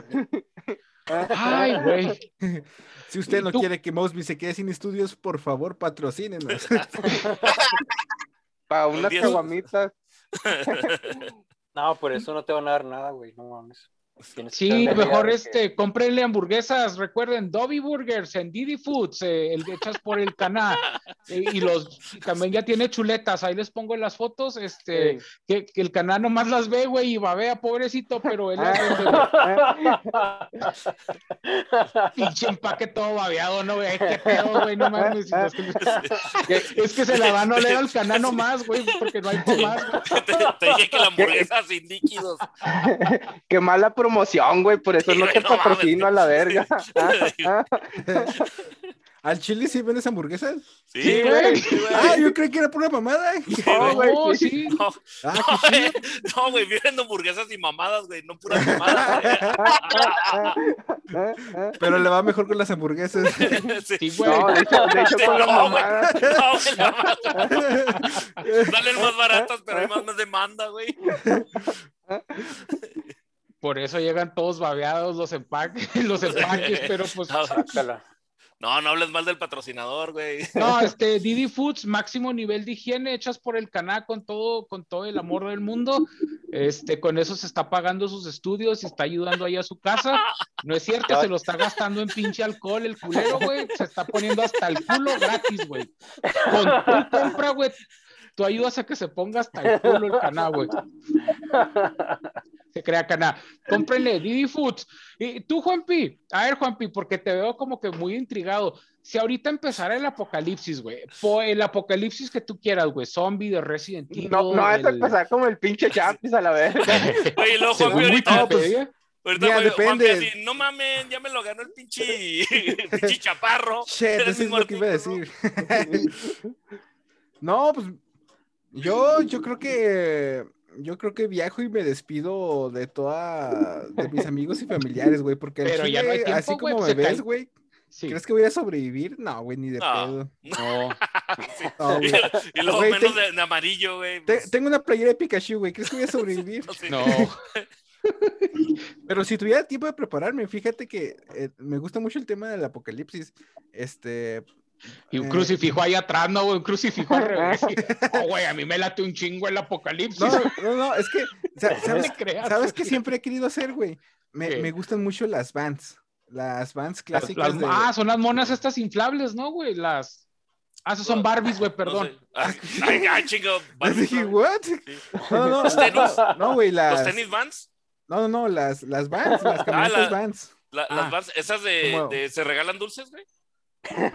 Ay, güey. Si usted no ¿Tú? quiere que Mosby se quede sin estudios, por favor, patrocínenos. Para unas caguamitas. No, por eso no te van a dar nada, güey. No mames. Que Sí, mejor este, cómprenle hamburguesas, recuerden, Dobby Burgers en Didi Foods, eh, el que echas por el canal, eh, y los, y también ya tiene chuletas, ahí les pongo las fotos, este, que, que el canal nomás las ve, güey, y babea, pobrecito, pero él vende, güey. pinche empaque todo babeado, no, güey, qué pedo, güey, no mames, que- es que se la van a oler al canal nomás, güey, porque no hay más. Te, te dije que la hamburguesa sin líquidos. Qué mala promoción, güey. Por eso Sí, no güey, te no mames. patrocino a la verga. ¿Al chile sí vendes hamburguesas? Sí, Sí, güey. güey. sí, güey. Ah, yo creí que era pura mamada. No, güey, No, sí. sí, No, Ah, no, qué güey, no, güey, vienen hamburguesas y mamadas, güey, no puras mamadas. Pero le va mejor con las hamburguesas. güey. Sí. güey. No, de hecho, de hecho con. Salen más baratas, pero hay más, más demanda, güey. Por eso llegan todos babeados los empaques, los empaques, pero pues No, Sácala. No, no hables mal del patrocinador, güey. No, este, Didi Foods, máximo nivel de higiene, hechas por el canal con todo, con todo el amor del mundo. Este, con eso se está pagando sus estudios y está ayudando ahí a su casa. No es cierto, se lo está gastando en pinche alcohol el culero, güey. Se está poniendo hasta el culo gratis, güey. Con tu compra, güey, tú ayudas a que se ponga hasta el culo el canal, güey. Se crea canal. Cómprenle Didi Foods. Y tú, Juanpi, a ver, Juanpi, porque te veo como que muy intrigado. Si ahorita empezara el apocalipsis, güey, el apocalipsis que tú quieras, güey, zombie de Resident Evil. No, no vas a el- empezar como el pinche Chapis a la verga. Oye, Juanpi ahorita, Wikipedia. ahorita Juanpi depende. así, no mamen, ya me lo ganó el pinche, pinche chaparro. El eso es lo que iba a decir. no, pues yo, yo creo que yo creo que viajo y me despido de toda de mis amigos y familiares, güey, porque al Pero ya no hay chile, tiempo, así como se me ves, güey, Sí. ¿crees que voy a sobrevivir? No, güey, ni de No. pedo. No. Y luego Güey, menos te- de, amarillo, güey. Te- pues, tengo una playera de Pikachu, güey. ¿Crees que voy a sobrevivir? No. Pero si tuviera tiempo de prepararme, fíjate que eh, me gusta mucho el tema del apocalipsis. Este, Y un Eh. crucifijo ahí atrás, no, un crucifijo al revés. Oh, güey, a mí me late un chingo el apocalipsis. no, no, no, es que, sa- No ¿sabes, ¿sabes qué siempre he querido hacer, güey? Me, me gustan mucho las vans. Las vans clásicas las- de... Ah, son las monas estas inflables, ¿no, güey? Las. Ah, esas son Barbies, güey, No perdón. sé. Ay, chingo. Dije, ¿what? Sí. No, no, no. ¿Los tenis? No, güey, las... ¿Los tenis Vans? No, no, no, las, las vans, las camionetas la- vans. La- Ah. Las Vans, esas de ¿Se regalan dulces, güey?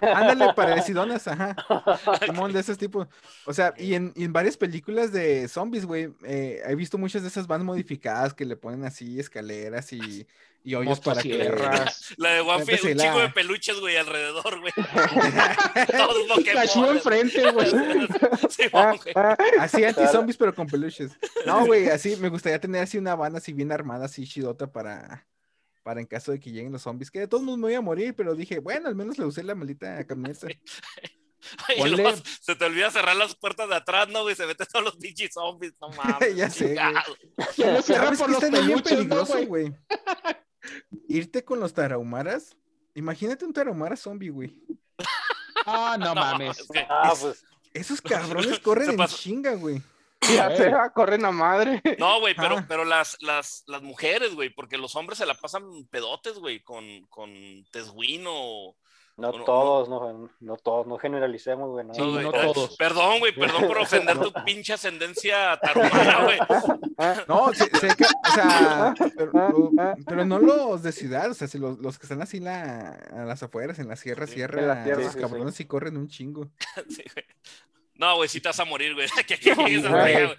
Ándale, parecidonas, ajá. Simón, de esos tipos. O sea, y en, y en varias películas de zombies, güey, eh, he visto muchas de esas vans modificadas que le ponen así escaleras y, y hoyos para que... Motosierras. La de Wafi, Empecé un la- chingo de peluches, güey, alrededor, güey. Todos Pikachu Pokémon. enfrente, güey. Sí, Ah, güey. ah, Así anti-zombies, pero con peluches. No, güey, así me gustaría tener así una van así bien armada, así chidota para, para en caso de que lleguen los zombies. Que de todos modos me voy a morir, pero dije, bueno, al menos le usé la maldita camioneta. Y Ponle- luego se te olvida cerrar las puertas de atrás, ¿no, güey? Se meten todos los pinches zombies, no mames. Ya sé. Se cierra ¿Sabes por los bien peluches, ¿no, peligroso, güey? güey? Irte con los tarahumaras. Imagínate un tarahumara zombie, güey. Ah, no No, mames. es que- Ah, Es- pues Esos cabrones corren en chinga, güey. Ya sea, corren a madre. No, güey, pero, Ah. pero las, las, las mujeres, güey, porque los hombres se la pasan pedotes, güey, con, con tesguino. o- No No, no, todos, no, no todos, no generalicemos, güey. No, Sí, no todos. Perdón, güey, perdón por ofender tu pinche ascendencia tarumana, güey. No, sé, sé que, o sea, pero, lo- pero no los de ciudad, o sea, si los, los que están así la, a las afueras, en la sierra, Sí, sierra, en la sierra, esos sí, sí. cabrones sí corren un chingo. Sí, güey. No, güey, sí te vas a morir, güey. Que, llegues allá,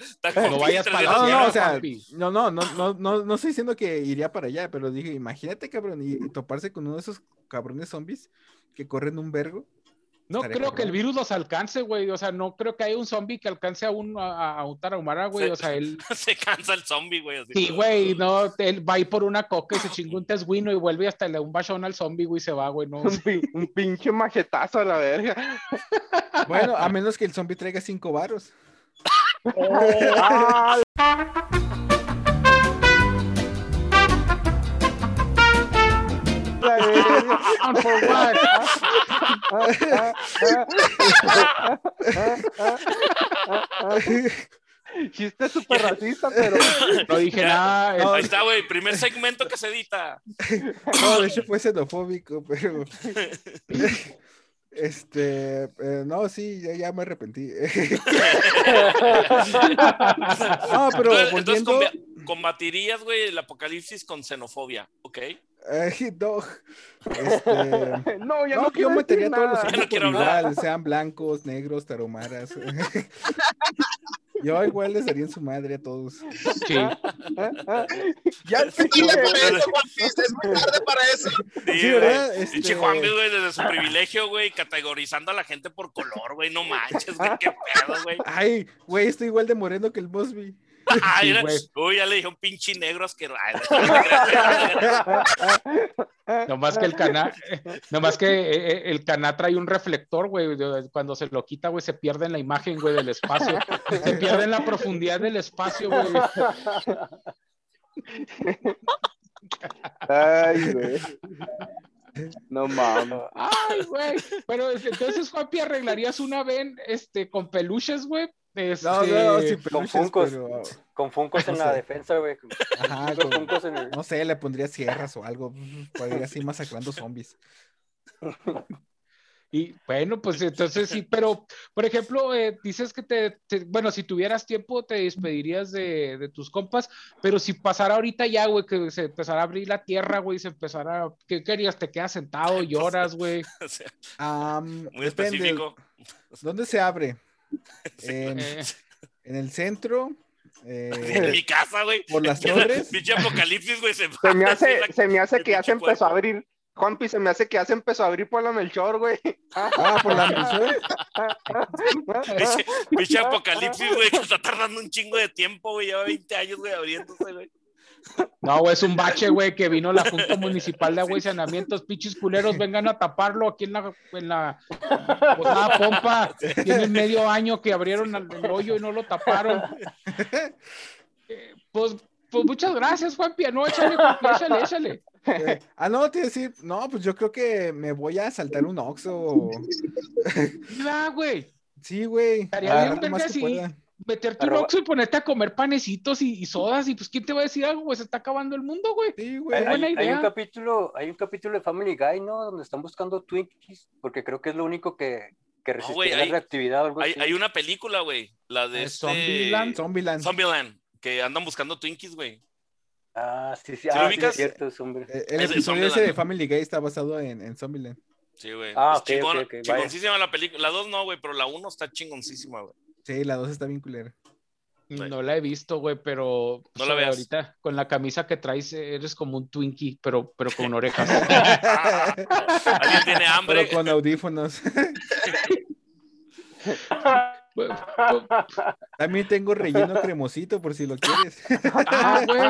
No vayas para No, no, o sea, no, no, no, no, no, no estoy diciendo que iría para allá, pero dije, imagínate, cabrón, y, y toparse con uno de esos cabrones zombies que corren un vergo. No Estaría creo que el virus los alcance, güey. O sea, no creo que haya un zombie que alcance a un, a, a un tarahumara, güey. O sea, él. Se cansa el zombie, güey. Sí, güey, no, él va a ir por una coca y se chingó un tesguino y vuelve hasta le da un bachón al zombie, güey, y se va, güey. No, Un, pin- un pinche machetazo a la verga. Bueno, a menos que el zombie traiga cinco varos. Ah, Chiste súper racista, pero No dije nada. Ahí es- está, güey. Primer segmento que se edita. No, de hecho fue xenofóbico, pero. Este, eh, no, sí, ya, ya me arrepentí. No, pero entonces, entonces volviendo. combi- combatirías, güey, el apocalipsis con xenofobia, ¿ok? Eh, no, este, no, ya no, no, yo quiero metería decir a todos los nada. Ya no quiero hablar. igual, sean blancos, negros, taromaras. Yo igual les daría en su madre a todos. Sí. Ya pinche- por eso, es muy tarde para eso. Sí, Sí, güey. ¿verdad? Pinche Este- Juan güey, desde su privilegio, güey, categorizando a la gente por color, güey. No manches, güey, qué pedo, güey. Ay, güey, estoy igual de moreno que el Mosby. Ah, Sí, era- güey. Uy, ya le dije un pinche negro asqueroso. Nomás que el caná, nomás que eh, eh, el caná trae un reflector, güey. Cuando se lo quita, güey, se pierde en la imagen, güey, del espacio. Se pierde en la profundidad del espacio, güey. Ay, güey. No mames. Ay, güey. Pero entonces, Juanpi, arreglarías una ven este, con peluches, güey. Este, No, no, sí, Con peluches, funcos. pero, Con Funcos en No la sé. defensa, güey. Con ajá, con con- Funkos en el... no sé, le pondría sierras o algo para ir así masacrando zombies. Y bueno, pues entonces sí, pero por ejemplo, eh, dices que te, te- bueno, si tuvieras tiempo te despedirías de, de tus compas, pero si pasara ahorita ya, güey, que se empezara a abrir la tierra, güey, se empezara, ¿qué querías? ¿Te quedas sentado, lloras, güey? O sea, Am, muy depende, específico. ¿Dónde se abre? En, Eh, en el centro, En eh, mi casa, güey. por las torres. Pinche apocalipsis, güey. Se, Se me hace, la- se me hace que ya se empezó a abrir. Juanpi, se me hace que ya se empezó a abrir por la Melchor, güey. Ah, por la Melchor. Apocalipsis, güey, que está tardando un chingo de tiempo, güey. Lleva 20 años, güey, abriéndose, güey. No, güey, es un bache, güey, que vino la Junta Municipal de Agua y Saneamientos, pinches culeros, vengan a taparlo aquí en la, en la posada pompa. Tienen medio año que abrieron el, hoyo y no lo taparon. Eh, pues, pues muchas gracias, Juanpi. No, échale, échale, échale. Eh, ah, no, te decir, no, pues yo creo que me voy a saltar un Oxxo. Ya, güey. Sí, güey. Estaría ah, bien, verga, sí. Meterte un oxo y ponerte a comer panecitos y, y sodas y pues ¿quién te va a decir algo? Pues se está acabando el mundo, güey. Sí, Hay, güey. buena hay- un capítulo, hay un capítulo de Family Guy, ¿no? Donde están buscando Twinkies, porque creo que es lo único que, que resistiría güey, la hay- reactividad o algo Hay, así. hay una película, güey. La de este... Zombieland. Zombieland. Zombieland. Que andan buscando Twinkies, güey. Ah, sí, sí, ah, sí, es cierto, es hombre. Eh, El Es de episodio ese de Family Guy está basado en, en Zombieland. Sí, güey. Ah, Es ok, chingona- ok, ok, vaya. Chingoncísima la película. La 2 no, güey, pero la 1 está chingoncísima, güey. Sí, la dos está bien culera. No la he visto, güey, pero No la veas. ahorita con la camisa que traes eh, eres como un Twinkie, pero, pero con orejas. Alguien tiene hambre. Pero con audífonos. También tengo relleno cremosito por si lo quieres. ah, güey.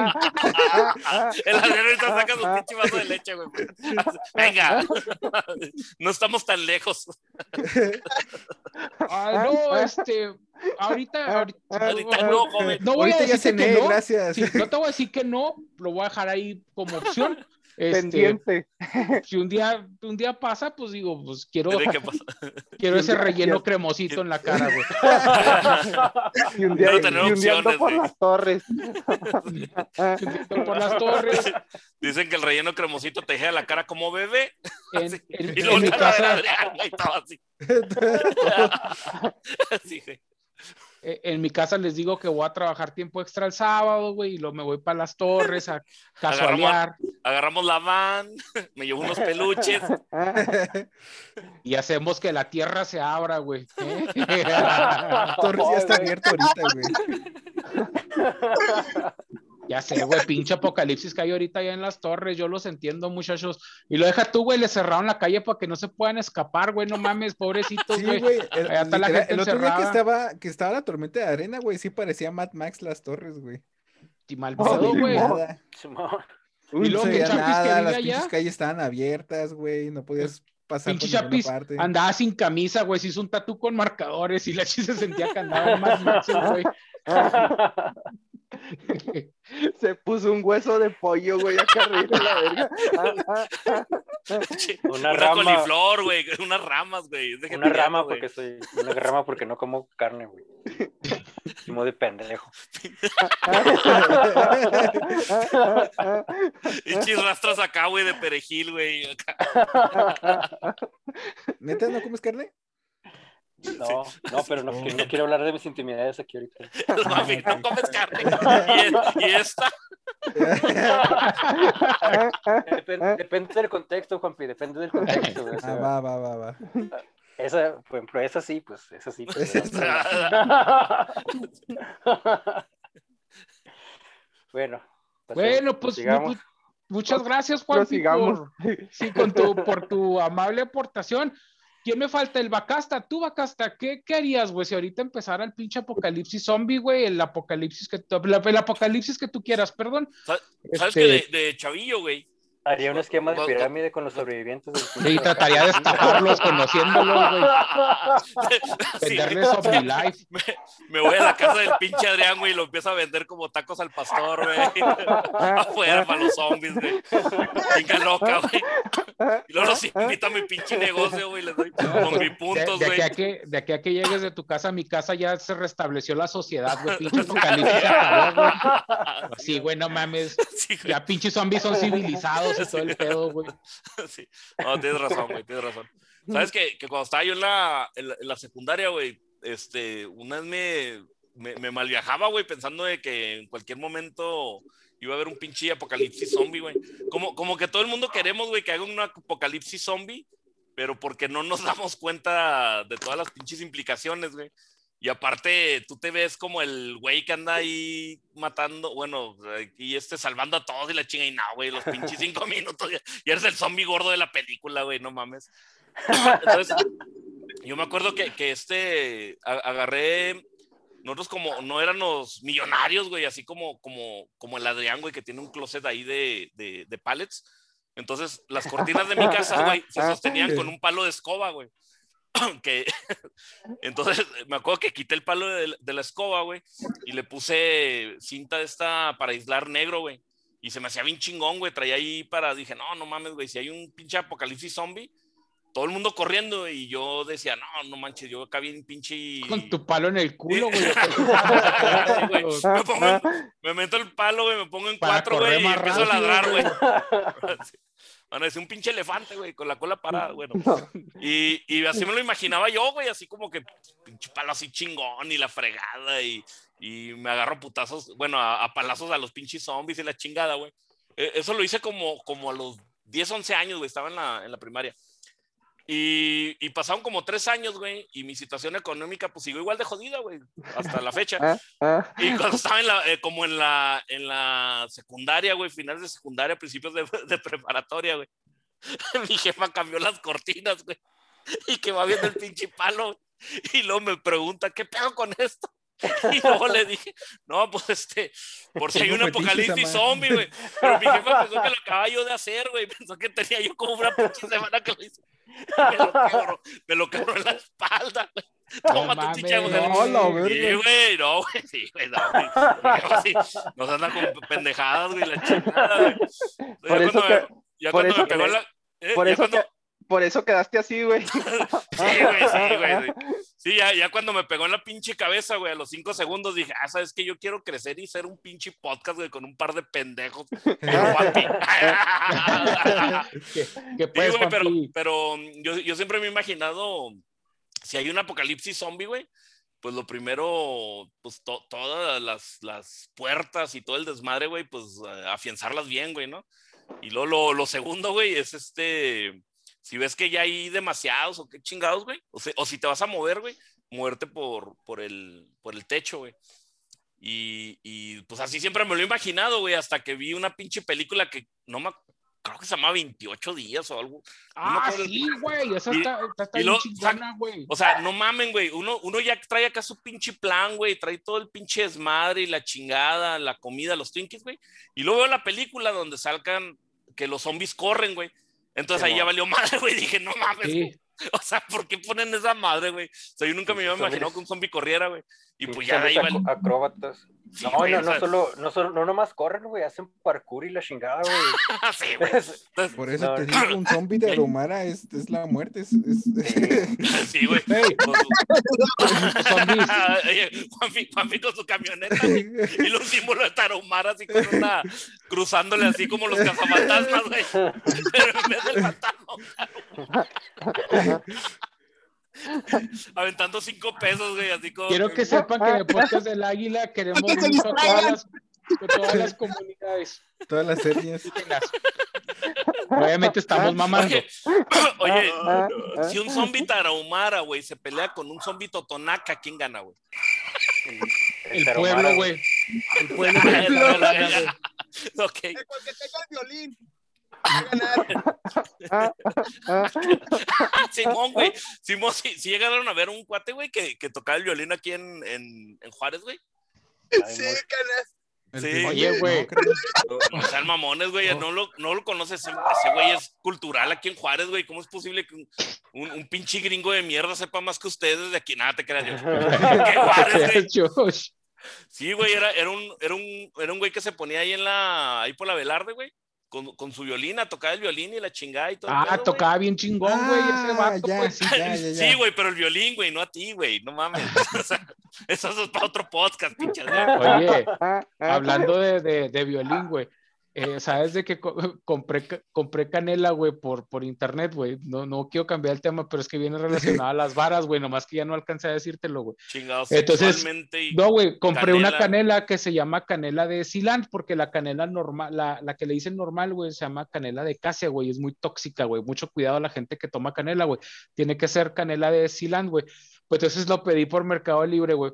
El ahorita saca su pinche vaso de leche, güey. Venga. No estamos tan lejos. Ah, no, este, ahorita, ahorita, Ahorita no, joven. no voy a Ahorita ya decirte cené, que no. gracias. Sí, no te voy a decir que no, lo voy a dejar ahí como opción, Este, pendiente. si un día, un día pasa, pues digo, pues quiero, quiero ese relleno cremosito en la cara, güey. Y un día, Quiero tener y un día ando opciones, por güey. las torres. Por las torres. Dicen que el relleno cremosito te deja la cara como bebé. En, en- Y en luego mi la cara de casa, Adrián, güey, todo así. Así, güey. Eh, en mi casa les digo que voy a trabajar tiempo extra el sábado, güey, y luego me voy para las torres a casualear Agarramos la van, me llevo unos peluches. y hacemos que la tierra se abra, güey. ¿eh? Torres ya está abierto ahorita, güey. Ya sé, güey, pinche apocalipsis que hay ahorita ya en las torres, yo los entiendo, muchachos. Y lo deja tú, güey, le cerraron la calle para que no se puedan escapar, güey, no mames, pobrecitos, Sí, güey. güey. El, Allá está la literal, gente el otro día que estaba, que estaba la tormenta de arena, güey, sí parecía Mad Max las torres, güey. Y mal Oh, pedo, güey. Y no luego se que nada, las allá. pinches calles estaban abiertas, güey, no podías pasar Pinche por ninguna Chapis parte. andaba sin camisa, güey, se hizo un tatú con marcadores y la chis se sentía que andaba en Mad Max, güey. Se puso un hueso de pollo, güey, acá arriba de la verga. Ah, ah, Una Una, rama. coliflor, güey. Unas ramas, güey. Una rama güey. porque soy una rama porque no como carne, güey. Como de pendejo. Y chis rastras acá, güey, de perejil, güey. ¿Neta no comes carne? No, no, pero no, no quiero hablar de mis intimidades aquí ahorita. Mami, no comes carne. Y, y esta, Depende, depende del contexto, Juanpi, depende del contexto. güey, o sea, Ah, va, va, va, va. esa, por ejemplo, esa sí, pues, esa sí. pues, bueno. pues, Bueno, pues sigamos. mu- muchas gracias, Juan, por, sí, con tu, por tu amable aportación. ¿Quién me falta? El Bacasta. Tú, Bacasta, ¿qué, qué harías, güey, si ahorita empezara el pinche apocalipsis zombie, güey? El apocalipsis que, tú- el apocalipsis que tú quieras, perdón. ¿Sabes Este, que de, de chavillo, güey? Haría un esquema de pirámide con los sobrevivientes. del Sí, trataría de estafarlos, conociéndolos, güey. Sí, Venderles zombie life. me voy a la casa del pinche Adrián, güey, y lo empiezo a vender como tacos al pastor, güey. Afuera para los zombies, güey. Pinga loca, güey. Y luego los invito a mi pinche negocio, güey. Les doy con mi De, puntos, de güey. aquí a que, de aquí a que llegues de tu casa a mi casa ya se restableció la sociedad, güey. Pinche apocalipsis se acabó, güey. Sí, güey, no mames. Sí, güey. Ya pinches zombies son civilizados y todo el pedo, güey. Sí. No, tienes razón, güey, tienes razón. ¿Sabes que, que cuando estaba yo en la, en la, en la secundaria, güey, este, una vez me, me, me malviajaba, güey, pensando de que en cualquier momento iba a haber un pinche apocalipsis zombie, güey. Como, como que todo el mundo queremos, güey, que haga un apocalipsis zombie, pero porque no nos damos cuenta de todas las pinches implicaciones, güey. Y aparte, tú te ves como el güey que anda ahí matando, bueno, y este salvando a todos y la chinga, y no, güey, los pinches cinco minutos, ya eres el zombie gordo de la película, güey, no mames. Entonces, yo me acuerdo que, que este, a- agarré, nosotros como, no éramos millonarios, güey, así como, como, como el Adrián, güey, que tiene un closet ahí de, de, de pallets. Entonces, las cortinas de mi casa, güey, se sostenían con un palo de escoba, güey. que entonces me acuerdo que quité el palo de, de la escoba, güey, y le puse cinta esta para aislar negro, güey. Y se me hacía bien chingón, güey. Traía ahí para, dije, no, no mames, güey, si hay un pinche apocalipsis zombie, todo el mundo corriendo. Y yo decía, no, no manches, yo acá bien pinche. Con tu palo en el culo, güey. Sí, güey. Me, pongo me meto el palo, güey, me pongo en Para cuatro, güey, y empiezo a ladrar, güey. Sí. Bueno, es un pinche elefante, güey, con la cola parada, bueno. Y, y así me lo imaginaba yo, güey, así como que pinche palo así chingón y la fregada y, y me agarro putazos, bueno, a, a palazos a los pinches zombies y la chingada, güey. Eh, Eso lo hice como, como a los 10, 11 años, güey, estaba en la, en la primaria. Y, y pasaron como tres años, güey, y mi situación económica pues siguió igual de jodida, güey, hasta la fecha. Ah, ah. Y cuando estaba en la, eh, como en la, en la secundaria, güey, finales de secundaria, principios de, de preparatoria, güey. Mi jefa cambió las cortinas, güey. Y que va viendo el pinche palo. Y luego me pregunta, ¿qué pedo con esto? Y luego le dije, no, pues este, por si hay un apocalipsis zombie, güey. Pero mi jefa pensó que lo acababa yo de hacer, güey. Pensó que tenía yo como una pinche semana que lo hice. Me lo quebró, me lo quebró en la espalda, güey. Toma tu mames. chicha, güey. No, la Sí, güey, no, güey, sí, güey, no, güey. Nos anda con pendejadas, güey, la chingada, güey. Por Ya eso cuando que- ya Por cuando eso me pegó que- la. eh, Por ya eso, cuando- que- por eso quedaste así, güey. Sí, güey, sí, güey. sí. Sí, ya, ya cuando me pegó en la pinche cabeza, güey, a los cinco segundos dije, ah, sabes que yo quiero crecer y ser un pinche podcast, güey, con un par de pendejos. ¿Qué, qué Sí, güey, pero, pero mm, yo, yo siempre me he imaginado, si hay un apocalipsis zombie, güey, pues lo primero, pues to- todas las, las puertas y todo el desmadre, güey, pues eh, afianzarlas bien, güey, ¿no? Y luego lo, lo segundo, güey, es este, si ves que ya hay demasiados o qué chingados, güey, o, se- o si te vas a mover, güey, moverte por, por, el, por el techo, güey. Y, y, pues así siempre me lo he imaginado, güey, hasta que vi una pinche película que no me, creo que se llama 28 días o algo. Ah, sí, güey. Esa Y- está, está, y güey. O sea, no mamen, güey. Uno, uno ya trae acá su pinche plan, güey. Trae todo el pinche desmadre y la chingada, la comida, los Twinkies, güey. Y luego veo la película donde salgan que los zombies corren, güey. Entonces ahí ya valió madre, güey. Dije, no mames. Sí. O sea, ¿por qué ponen esa madre, güey? O sea, yo nunca me había imaginado que un zombie corriera, güey. Y pues ya ahí ac- acróbatas. Sí, no, güey, no, o no solo, no solo, no nomás corren, güey, hacen parkour y la chingada, güey. sí, güey. Entonces, Por eso No, te digo, un zombie de Aromara es, es la muerte. Es, es- sí, güey. Ey, zombies. Oye, Juanfi, Juanfi con su camioneta, güey. Y lo símbolo de Tarahumara así con una cruzándole así como los cazafantasmas, güey. Pero en vez del fantasma. Aventando cinco pesos, güey, así como. Quiero que sepan que en el podcast del Águila queremos mucho a todas las, a todas las comunidades. todas las etnias. Obviamente estamos mamando. Oye, Ah, oye, si un zombie tarahumara, güey, se pelea con un zombie totonaca, ¿quién gana, güey? El tarahumara, pueblo, güey. El pueblo El. Ok. El que tenga el violín. Va a ganar. Simón, güey. Simón, sí, sí llegaron a ver un cuate, güey, que, que tocaba el violín aquí en, en, en Juárez, güey. Sí. El Sí. Oye, güey. no. No sean mamones, güey. No lo, no lo conoces. Ese güey es cultural aquí en Juárez, güey. ¿Cómo es posible que un, un, un pinche gringo de mierda sepa más que ustedes de aquí? Nada, te creas. ¿Qué Juárez, güey? Sí, güey, era, era, un, era, un, era un güey que se ponía ahí en la, ahí por la Velarde, güey. Con, con su violín, a tocar el violín y la chingada y todo. el Ah, pedo, tocaba bien chingón, güey, ese Ah, vato, ya, pues. sí, ya, ya, ya. Sí, güey, pero el violín, güey, no a ti, güey. No mames. O sea, eso es para otro podcast, pinche. Oye, Ah, hablando de, de, de violín, güey. Eh, ¿Sabes de que co- compré, compré canela, güey, por, por internet, güey? No, no quiero cambiar el tema, pero es que viene relacionado a las varas, güey, nomás que ya no alcancé a decírtelo, güey. Chingados, Entonces, No, güey, compré una Canela. que se llama canela de Silant, porque la canela normal, la, la que le dicen normal, güey, se llama canela de casia, güey, es muy tóxica, güey. Mucho cuidado a la gente que toma canela, güey. Tiene que ser canela de Silant, güey. Pues entonces lo pedí por Mercado Libre, güey.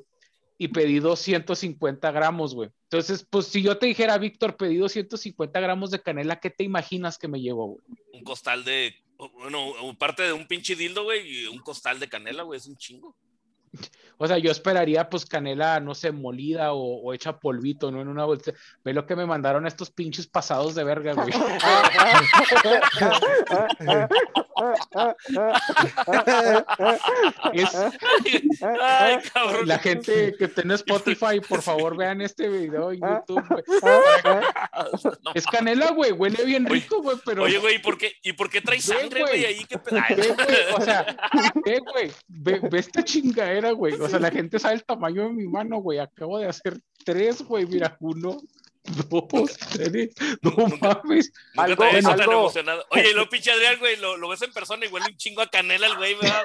Y pedí 250 gramos, güey. Entonces, pues si yo te dijera, Víctor, pedí 250 gramos de canela, ¿qué te imaginas que me llevó, güey? un costal de. Bueno, parte de un pinche dildo, güey, y un costal de canela, güey, es un chingo. O sea, yo esperaría pues canela, no sé, molida o, o hecha polvito, ¿no? En una bolsa. Ve lo que me mandaron estos pinches pasados de verga, güey. Es, Ay, cabrón. la gente que en Spotify, por favor, vean este video en YouTube, güey. No, Es canela, güey, huele bien Oye, rico, güey, pero... Oye, güey, ¿y por qué, ¿y por qué trae sangre, güey. Ahí qué pe- Ay, Ve, güey, o sea, ve, güey, ve, ve esta chingadera, güey. O sea, la gente sabe el tamaño de mi mano, güey. Acabo de hacer tres, güey. Mira, uno, No Nunca- mames. Nunca Algo- te había visto tan emocionado. Oye, y lo pinche Adrián, güey, lo, lo ves en persona y huele un chingo a canela el güey, ¿verdad,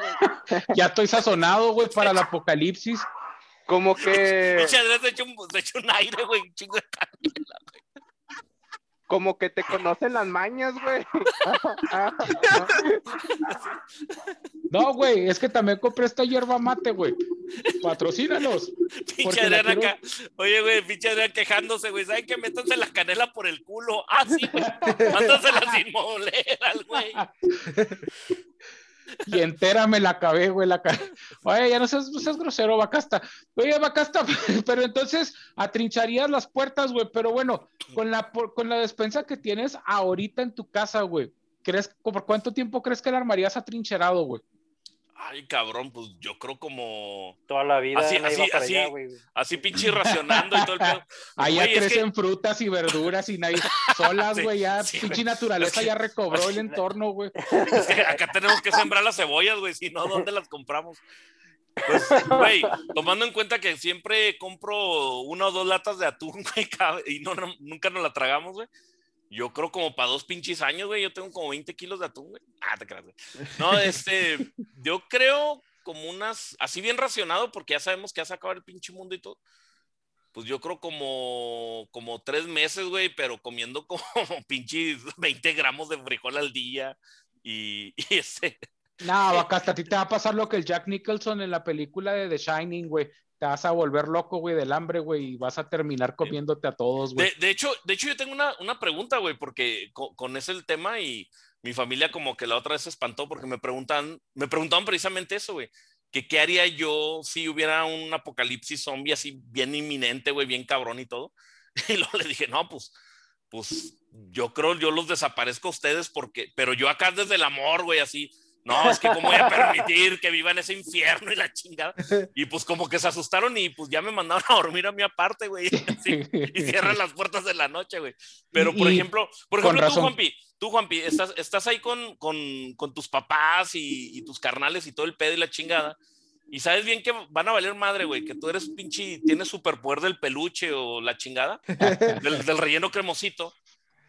güey? Ya estoy sazonado, güey, para el apocalipsis. Como que, Pinche Adrián se echó un, se echó un aire, güey, un chingo de canela. Como que te conocen las mañas, güey. No, güey, es que también compré esta hierba mate, güey. Patrocínanos. Pinche Adrián quiero- acá. Oye, güey, pinche Adrián quejándose, güey. ¿Saben qué? Métanse la canela por el culo. Ah, sí, güey. Mándasela sin moler al güey. Y entera me la acabé, güey. La Oye, ya no seas, no seas grosero, Bacasta. Oye, Bacasta, pero entonces atrincharías las puertas, güey. Pero bueno, con la, con la despensa que tienes ahorita en tu casa, güey. ¿Crees, por cuánto tiempo crees que la armarías atrincherado, güey? Ay, cabrón, pues yo creo como. Toda la vida Así- así- así- allá, güey. Así pinche racionando y todo el pedo. Allá Güey, es que- crecen frutas y verduras y nadie solas, Sí, güey. Ya sí, pinche güey. naturaleza Es que- ya recobró el entorno, güey. Es que acá tenemos que sembrar las cebollas, güey, si no, ¿dónde las compramos? Pues, güey, tomando en cuenta que siempre compro una o dos latas de atún, güey, y no, no- nunca nos la tragamos, güey. Yo creo como para dos pinches años, güey, yo tengo como 20 kilos de atún, güey. Ah, te creas, güey. No, este, yo creo como unas, así bien racionado, porque ya sabemos que ya se acaba el pinche mundo y todo. Pues yo creo como, como tres meses, güey, pero comiendo como pinches 20 gramos de frijol al día y, y ese, No, vaca, hasta a ti te va a pasar lo que el Jack Nicholson en la película de The Shining, güey. Te vas a volver loco, güey, del hambre, güey, y vas a terminar comiéndote a todos, güey. De, de hecho, de hecho, yo tengo una, una pregunta, güey, porque con, con ese el tema y mi familia como que la otra vez se espantó porque me preguntan, me preguntaban precisamente eso, güey, que qué haría yo si hubiera un apocalipsis zombie así bien inminente, güey, bien cabrón y todo. Y luego le dije, no, pues, pues yo creo yo los desaparezco a ustedes porque, pero yo acá desde el amor, güey, así. No, es que cómo voy a permitir que vivan ese infierno y la chingada. Y pues como que se asustaron y pues ya me mandaron a dormir a mi aparte, güey. así y cierran las puertas de la noche, güey. Pero, por Y- ejemplo, por ejemplo, tú. Juanpi, tú, Juanpi, estás, estás ahí con, con, con tus papás y, y tus carnales y todo el pedo y la chingada. Y sabes bien que van a valer madre, güey, que tú eres pinche, tienes superpoder del peluche o la chingada, del, del relleno cremosito.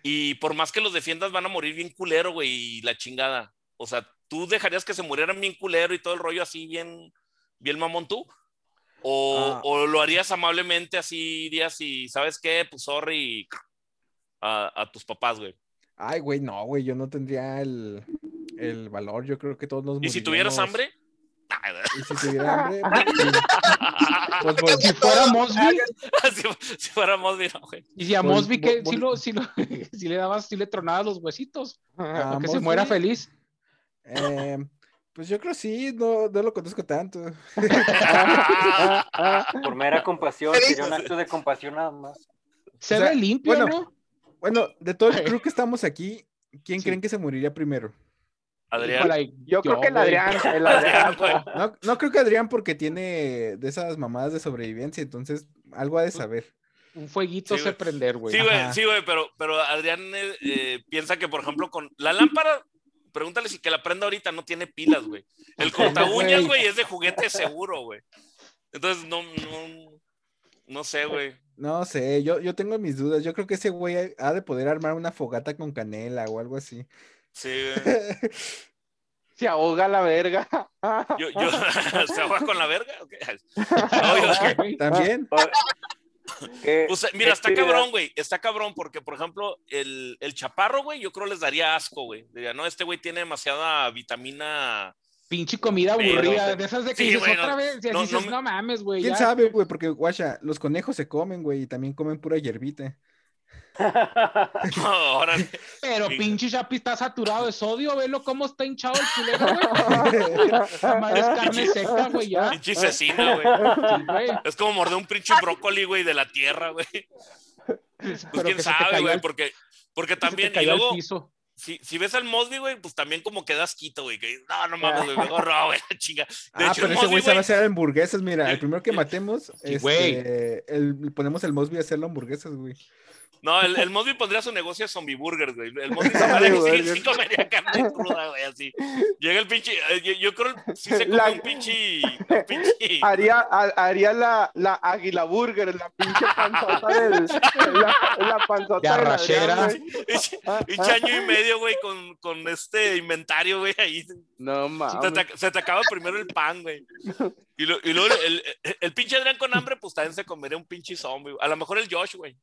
Y por más que los defiendas, van a morir bien culero, güey, y la chingada. O sea, ¿tú dejarías que se murieran bien culero y todo el rollo así bien, bien mamón tú? ¿O, Ah. o lo harías amablemente así, irías y, ¿sabes qué? Pues sorry a, a tus papás, güey. Ay, güey, no, güey, yo no tendría el, el valor. Yo creo que todos nos ¿Y si tuvieras hambre? Y si tuviera hambre, pues, pues, Si fuera Mosby, si, si fuéramos, mira, güey. y si a Mosby que vol- si lo, si lo, si le dabas, si le tronabas los huesitos, para que se Mosby, muera feliz. Eh, pues yo creo sí, no, no lo conozco tanto. Por mera compasión, ¿Qué sería un dices? acto de compasión nada más. Se O sea, ve limpio, bueno, ¿no? Bueno, de todo el crew que estamos aquí, ¿quién Sí. creen que se moriría primero? Adrián. Híjole, Yo creo que el. Adrián, el Adrián. No, no creo que Adrián porque tiene de esas mamadas de sobrevivencia, entonces algo ha de saber. Un fueguito Sí, se prender, güey. Sí, güey, sí, güey, pero, pero Adrián eh, eh, piensa que, por ejemplo, con la lámpara, pregúntale si que la prenda ahorita no tiene pilas, güey. El corta uñas, güey. es de juguete seguro, güey. Entonces, no, no, no sé, güey. No sé, yo, yo tengo mis dudas. Yo creo que ese güey ha de poder armar una fogata con canela o algo así. Sí, güey. Se ahoga la verga. Yo, yo, ¿se ahoga con la verga? No, yo-. También. ¿Qué- Pues, eh, mira, está actividad- cabrón, güey. Está cabrón porque, por ejemplo, el, el chaparro, güey, yo creo les daría asco, güey. Diría, no, este güey tiene demasiada vitamina. Pinche comida Pero- aburrida, de esas de que Sí, dices otra vez, y no- dices, no no, me- mames, güey. ¿Quién ya". sabe, güey? Porque, guacha, los conejos se comen, güey, y también comen pura hierbita. Órale. Pero pinche Chapi está saturado de sodio, velo cómo está hinchado el culero, güey. La madre es carne seca, güey, ya. Pinche cecina, güey. Sí, güey. Es como morder un pinche brócoli, güey, de la tierra, güey. Pues Pero quién se sabe, güey, al- porque, porque se también, y luego, piso. si, si ves al Mosby, güey, pues también como que das quito, güey, que no, no mames, güey, mejor no, güey, chinga. De ah, hecho, pero el ese Mosby, güey sabe güey, hacer hamburguesas. Mira, el primero que matemos, Sí, güey. este, el- ponemos el Mosby a hacer hamburguesas, güey. No, el, el Mosby pondría su negocio de zombie burgers, güey. El Mosby se que sí, sí comería carne cruda, güey, así. Llega el pinche, eh, yo, yo creo, sí se come La- un pinche, un pinche, Haría, ha- haría la, la águila burger, la pinche panzota del. La, la panzota De arrachera. Pinche, pinche año y medio, güey, con, con este inventario, güey, ahí. No Se mames. te, se te acaba primero el pan, güey. Y, lo- y luego el, el- el pinche Adrián con hambre, pues también se comería un pinche zombie. güey. A lo mejor el Josh, güey.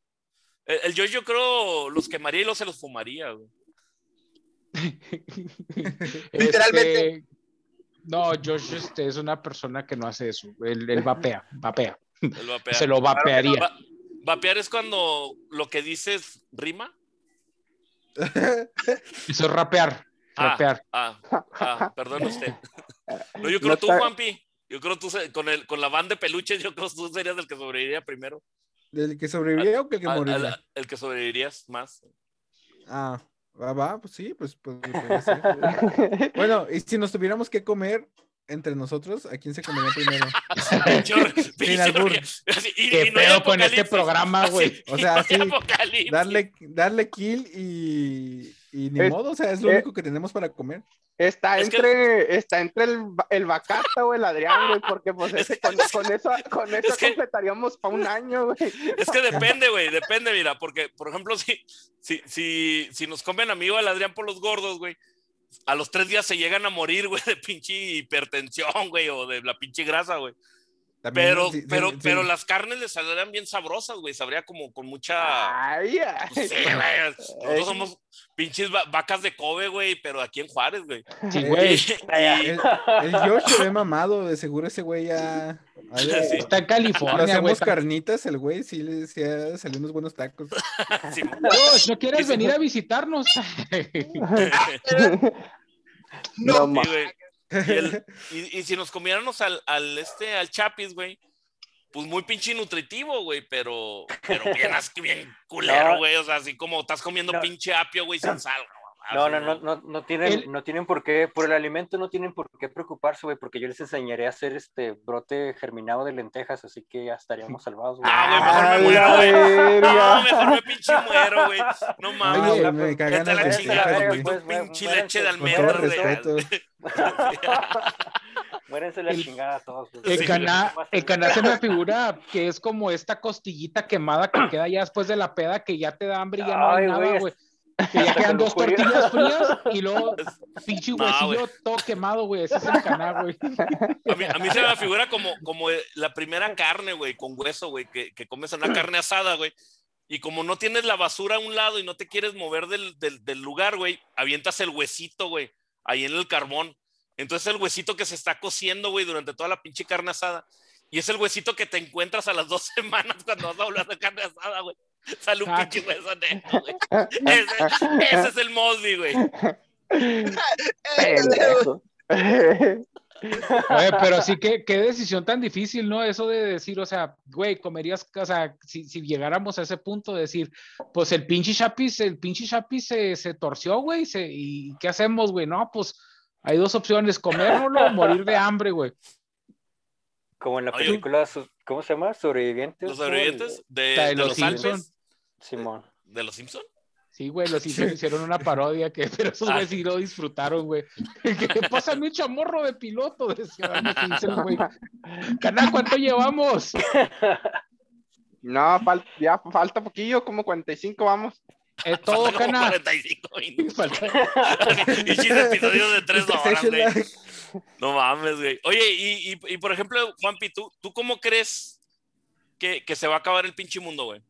El, el Josh yo creo los quemaría y los se los fumaría, güey. Literalmente. Este, no, Josh este, es una persona que no hace eso. Él, él vapea, vapea. Él vapea. Se lo vapearía. Va- vapear es cuando lo que dices rima. Eso es rapear. Ah. Rapear. Ah, ah, perdón usted. No, yo creo No tú, está- Juanpi. Yo creo tú, con, el, con la banda de peluches, yo creo que tú serías el que sobreviviría primero. ¿El que sobrevivió o que el que Al- moriría? el que sobrevivirías más. Ah, va, va, pues sí, pues, pues, ser. Bueno, y si nos tuviéramos que comer, entre nosotros, ¿a quién se comería primero? Pinche albur. Así, y- ¿Qué y no hay pedo con este programa, güey? Así, O sea, no hay sí, apocalipsis. Darle, darle kill y, y ni Es- modo, o sea, es lo eh, único que tenemos para comer. Está Es que- entre, está entre el, el Bacata o el Adrián, güey, porque pues ese, con, con eso, con eso Es que- completaríamos para un año, güey. Es que depende, güey, depende, mira, porque, por ejemplo, si, si, si, si nos comen amigo al Adrián por los gordos, güey, a los tres días se llegan a morir, güey, de pinche hipertensión, güey, o de la pinche grasa, güey. También, Pero, sí, sí, pero, sí. pero las carnes le saldrían bien sabrosas, güey, sabría como con mucha... Ay, ay. Pues sí, güey, nosotros somos pinches va- vacas de Kobe, güey, pero aquí en Juárez, güey. Sí, Eh, güey. Y- El, el Josh se ve mamado, de seguro ese güey ya. Sí. Está en California, hacemos carnitas, el güey sí le sí ha salido unos buenos tacos. sí, Josh, ¿no quieres venir a visitarnos? No, güey. Y, el- y- y si nos comiéramos al, al este, al Chapis, güey, pues muy pinche nutritivo, güey, pero, pero bien, así, bien culero, No. güey. O sea, así como estás comiendo No. pinche apio, güey, sin sal. güey. No, no, no, no, no tienen, El- no tienen por qué, por el alimento no tienen por qué preocuparse, güey, porque yo les enseñaré a hacer este brote germinado de lentejas, así que ya estaríamos salvados, güey. Ah, güey, mejor me ¡A muero, güey. No, mejor me pinche muero, güey. No mames. güey, Oye, me cagan las lentejas, pues, pinche leche de almendra, güey. Muérense la El- chingada todos. güey. El Sí, caná, güey. el caná se me figura que es como esta costillita quemada que queda ya después de la peda que ya te da hambre y ya no hay Ay, nada, güey. Que ya quedan dos tortillas frías y luego pinche No, huesillo güey. todo quemado, güey. Ese es el caná, güey. A mí, a mí se me figura como, como la primera carne, güey, con hueso, güey, que, que comes una carne asada, güey. Y como no tienes la basura a un lado y no te quieres mover del, del, del lugar, güey, avientas el huesito, güey, ahí en el carbón. Entonces el huesito que se está cociendo, güey, durante toda la pinche carne asada. Y es el huesito que te encuentras a las dos semanas cuando vas a hablar de carne asada, güey. Sale un pinche hueso negro, güey. Ese, ese es el Mosby, güey. Oye, pero sí, que qué decisión tan difícil, ¿no? Eso de decir, o sea, güey, comerías, o sea, si, si llegáramos a ese punto de decir, pues el pinche Chapis, el pinche Chapis se, se torció, güey, se- ¿y qué hacemos, güey? No, pues hay dos opciones, comérnoslo o morir de hambre, güey. Como en la Oye. película, ¿cómo se llama? Sobrevivientes. Los sobrevivientes de, La de de los los Simpson. Alpes. Simón. ¿De los Simpson? Sí, güey, los hicieron, hicieron una parodia, que, pero esos Ah. güeyes sí lo disfrutaron, güey. Que pásame un chamorro de piloto, decía Van Diesel, güey. Caná, ¿cuánto llevamos? No, fal- ya falta poquillo, como 45 vamos. Es todo, Faltan como Caná. 45 minutos. Falta- y chis episodios de tres horas, Session güey. No mames, güey. Oye, y, y, y por ejemplo, Juanpi, ¿tú, ¿tú cómo crees que, que se va a acabar el pinche mundo, güey?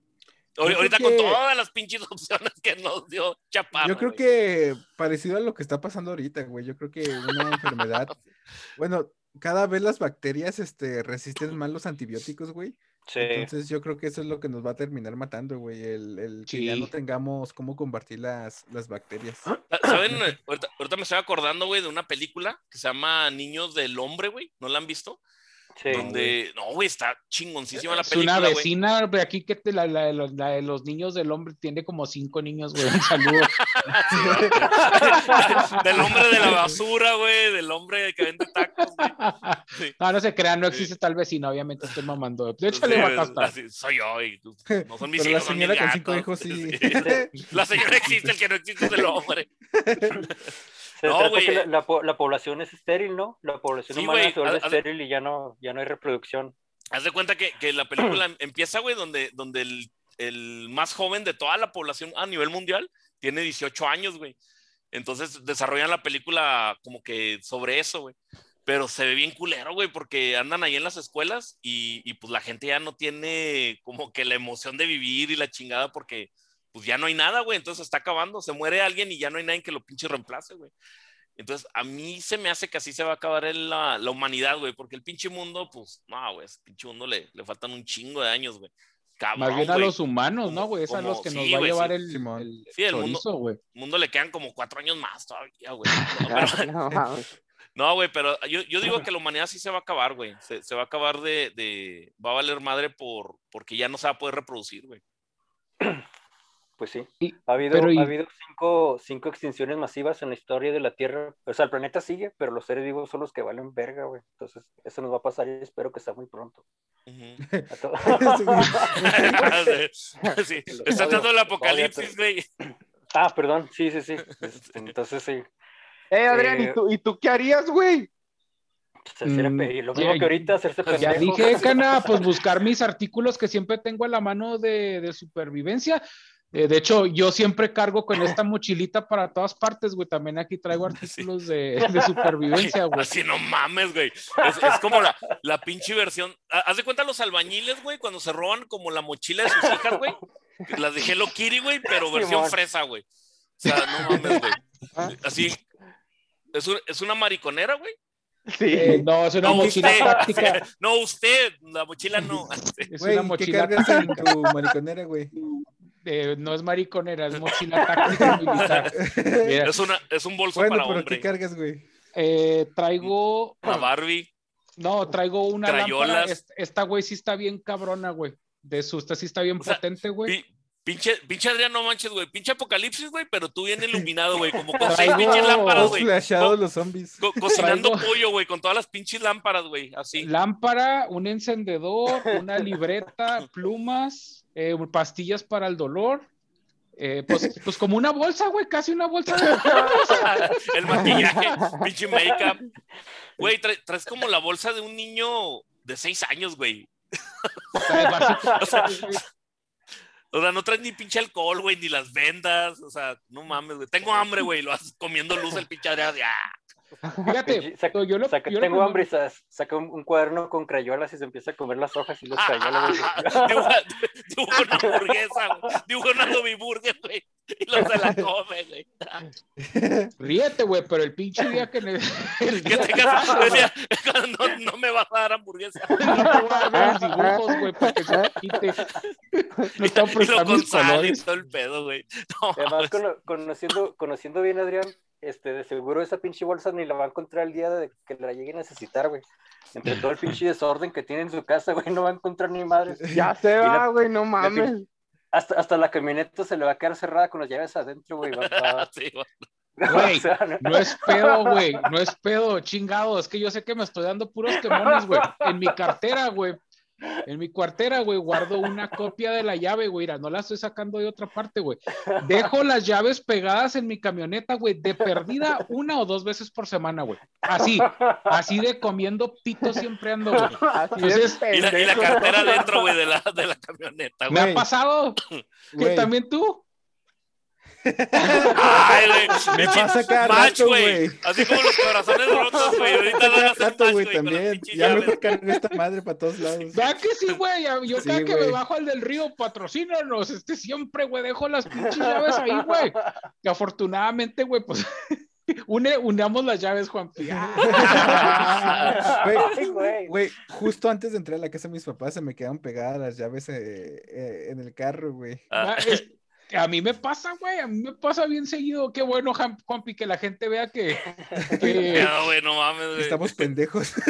Ahorita que- con todas las pinches opciones que nos dio Chaparro. Yo creo güey. que parecido a lo que está pasando ahorita, güey. Yo creo que una enfermedad. Bueno, cada vez las bacterias este, resisten más los antibióticos, güey. Sí. Entonces yo creo que eso es lo que nos va a terminar matando, güey. El, el que ya Sí. no tengamos cómo combatir las, las bacterias. ¿Saben? Ahorita, ahorita me estoy acordando, güey, de una película que se llama Niños del Hombre, güey. ¿No la han visto? Sí. Donde, no, güey, está chingoncísima la Es una película, güey. vecina de aquí que te- la, la de los, la de los niños del hombre tiene como cinco niños, güey. Un saludo. del hombre de la basura, güey, del hombre que vende tacos, güey. Sí. No, no se crean, no existe tal vecina, obviamente estoy mamando. De hecho, le va a soy yo, y tú- no son mis Pero la hijos, son mis señora con cinco hijos sí. La señora existe, el que no existe es el hombre. Se No, trata que la, la la población es estéril, ¿no? La población Sí, humana güey, se vuelve haz- haz- estéril y ya no, ya no hay reproducción. Haz de cuenta que, que la película em- empieza, güey, donde, donde el, el más joven de toda la población a nivel mundial tiene 18 años, güey. Entonces desarrollan la película como que sobre eso, güey. Pero se ve bien culero, güey, porque andan ahí en las escuelas y, y pues la gente ya no tiene como que la emoción de vivir y la chingada porque pues ya no hay nada, güey. Entonces está acabando, se muere alguien y ya no hay nadie que lo pinche reemplace, güey. Entonces, a mí se me hace que así se va a acabar el- la, la humanidad, güey, porque el pinche mundo, pues, no, güey, ese pinche mundo le, le faltan un chingo de años, güey. Cabrón, Más bien a los humanos, ¿no, güey? Es a los que nos va a llevar sí. el, el Sí, el mundo- chorizo, güey. El mundo le quedan como cuatro años más todavía, güey. No, güey, pero yo, yo digo que la humanidad sí se va a acabar, güey. Se, se va a acabar de, de- Va a valer madre por, porque ya no se va a poder reproducir, güey. Pues pues sí. Y- Ha habido, pero y- ha habido cinco, cinco extinciones masivas en la historia de la Tierra. O sea, el planeta sigue, pero los seres vivos son los que valen verga, güey. Entonces, eso nos va a pasar y espero que sea muy pronto. Ujú. A to- sí, está dando el apocalipsis, güey. ah, perdón, sí, sí, sí. Este, Entonces, sí. Eh, Adrián, Eh, ¿y tú, ¿y tú qué harías, güey? Pues, Mm, lo mismo que ahorita, hacerse pendejo. Ya dije, Cana, pues buscar mis artículos que siempre tengo a la mano de, de supervivencia. Eh, de hecho, yo siempre cargo con esta mochilita para todas partes, güey. También aquí traigo artículos de, de supervivencia, güey. Así no mames, güey. Es, es como la, la pinche versión. Ha- Haz de cuenta los albañiles, güey, cuando se roban como la mochila de sus hijas, güey. Las de Hello Kitty, güey, pero versión fresa, güey. O sea, no mames, güey. Así. Es, un- es una mariconera, güey. Sí. Eh, no, es una No mochila usted, no usted, la mochila no. Es una ¿qué mochila cargas en tu mariconera, güey? Eh, no es mariconera, es mochila táctica militar. Mira, Es, una, es un bolso Bueno, para pero hombre. ¿qué cargas, güey? eh, traigo. Una Barbie. No, traigo una lámpara. Crayolas. Est- Esta, güey, sí está bien cabrona, güey. De su, esta sí está bien O sea, potente, güey. Pi- Pinche, pinche Adrián, no manches, güey. Pinche apocalipsis, güey, pero tú bien iluminado, güey. Como con seis Traigo- pinches lámparas, güey. flasheados los zombies. Co- cocinando Traigo- pollo, güey, con todas las pinches lámparas, güey. Así. Lámpara, un encendedor, una libreta, plumas, eh, pastillas para el dolor. eh, pues, pues como una bolsa, güey, casi una bolsa. de- El maquillaje, pinche make-up. Güey, trae- traes como la bolsa de un niño de seis años, güey. O sea, o sea, no traes ni pinche alcohol, güey, ni las vendas. O sea, no mames, güey. Tengo hambre, güey. Lo haces comiendo luz el pinche Adrián. ¡ah! Fíjate, Saca- yo lo, saca- yo lo tengo primero- hambre saca un, un cuaderno con crayolas y se empieza a comer las hojas y los crayolas. Dibuja, dibuja una hamburguesa, güey. Dibuja una Adobe Burger, güey. Y lo se la come, güey. Ríete, güey, pero el pinche día que... ne- el Que día tengas, decía, no, no me vas a dar hamburguesa. no te voy a los dibujos, güey, para que se me quite. No están prestando mis y todo el pedo, güey. No, Además, cono- conociendo, conociendo bien a Adrián, este, de seguro esa pinche bolsa ni la va a encontrar el día de que la llegue a necesitar, güey. Entre todo el pinche desorden que tiene en su casa, güey, no va a encontrar ni madre. Ya se va, güey, no mames. Hasta, hasta la camioneta se le va a quedar cerrada con las llaves adentro, güey. sí, güey. No es pedo, güey. No es pedo, chingado. Es que yo sé que me estoy dando puros quemones, güey. En mi cartera, güey. En mi cartera, güey, guardo una copia de la llave, güey. Mira, no la estoy sacando de otra parte, güey. Dejo las llaves pegadas en mi camioneta, güey, de perdida una o dos veces por semana, güey. Así, así de comiendo pito siempre ando, güey. Entonces, Y la, y la pendejo. cartera dentro, güey, de la, de la camioneta, ¿Me güey. ha Güey. pasado? ¿Que también tú? Ay, güey. Me pasa cada match, rato, güey. Así como los corazones rotos, güey. Ahorita van a Cada hacer rato, güey, también. Ya mejor cargo esta madre para todos lados. ¿Verdad que sí, güey? Yo Sí, cada que me bajo al del río, patrocínanos. Este siempre, güey, dejo las pinches llaves ahí, güey. Y afortunadamente, güey, pues une, unamos las llaves, Juan. Güey, Ay, güey. Güey, justo antes de entrar a la casa de mis papás se me quedaron pegadas las llaves eh, eh, en el carro, güey. Ah, Es- a mí me pasa, güey, a mí me pasa bien seguido. Qué bueno, Juanpi, que la gente vea que, que- no, güey, no mames, güey. Estamos pendejos.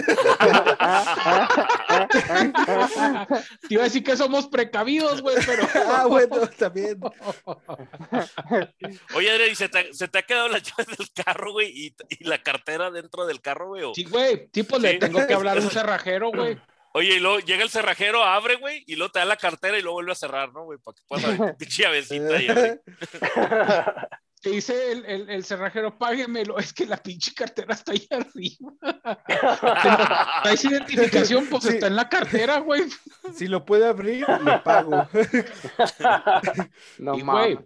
te iba a decir que somos precavidos, güey, pero ah, bueno, también. Oye, Adrián, ¿y se te, se te ha quedado las llaves del carro, güey? Y, y la cartera dentro del carro, güey. o- sí, güey, tipo le Sí. tengo que hablar a un cerrajero, güey. Oye, y luego llega el cerrajero, abre, güey, y luego te da la cartera y luego vuelve a cerrar, ¿no, güey? Para que puedas abrir tu pinche llavecita ahí, güey. Que dice el, el, el cerrajero, páguemelo. Es que la pinche cartera está ahí arriba. Traes identificación, pues Sí. está en la cartera, güey. Si lo puede abrir, le pago. No y, mames.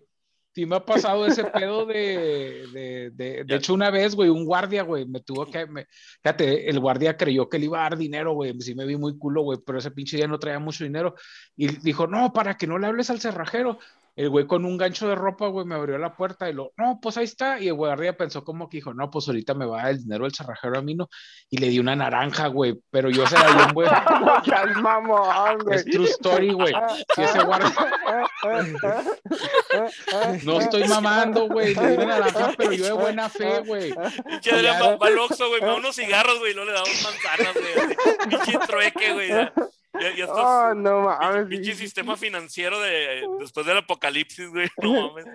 Sí me ha pasado ese pedo de, de, de, de hecho, una vez, güey, un guardia, güey, me tuvo que, me- fíjate, el guardia creyó que le iba a dar dinero, güey, sí me vi muy culo, güey, pero ese pinche día no traía mucho dinero, y dijo, no, para que no le hables al cerrajero, el güey con un gancho de ropa, güey, me abrió la puerta y lo, no, pues ahí está, y el guardia pensó como que dijo, no, pues ahorita me va el dinero el cerrajero a mí, no, y le di una naranja, güey, pero yo se la di un güey, No seas mamón, güey. es true story, güey, si ese guardia, no estoy mamando, güey, le di una naranja, pero yo de buena fe, güey, Pinche al Oxxo, güey, me da unos cigarros, güey, y luego le damos manzanas, güey. Pinche trueque, güey. Ya. Ya, ya estás. Oh, no pinche- mames. sistema financiero de después del apocalipsis, güey. No mames.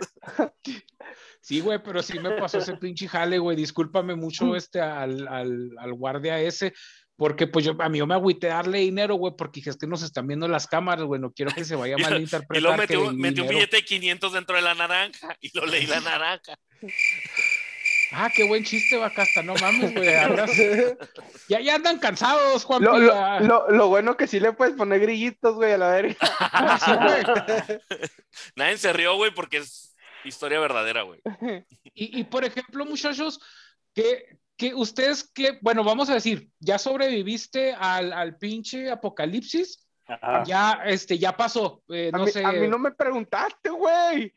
Sí, güey, pero sí me pasó ese pinche jale, güey. Discúlpame mucho este al, al, al guardia ese, porque pues yo a mí yo me agüité a darle dinero, güey, porque dije, es que nos están viendo las cámaras, güey, no quiero que se vaya lo- malinterpretar. Y luego metió, metió un billete de 500 dentro de la naranja y lo leí la naranja. Ah, qué buen chiste, Bacasta, no mames, güey. Ya, ya andan cansados, Juan. Lo, lo, lo, lo bueno que sí le puedes poner grillitos, güey, a la verga. Nadie se rió, güey, porque es historia verdadera, güey. Y, y, por ejemplo, muchachos, que, que ustedes, que, bueno, vamos a decir, ya sobreviviste al, al pinche apocalipsis, Ajá. ya, este, ya pasó, eh, A, no mí, sé. a mí no me preguntaste, güey.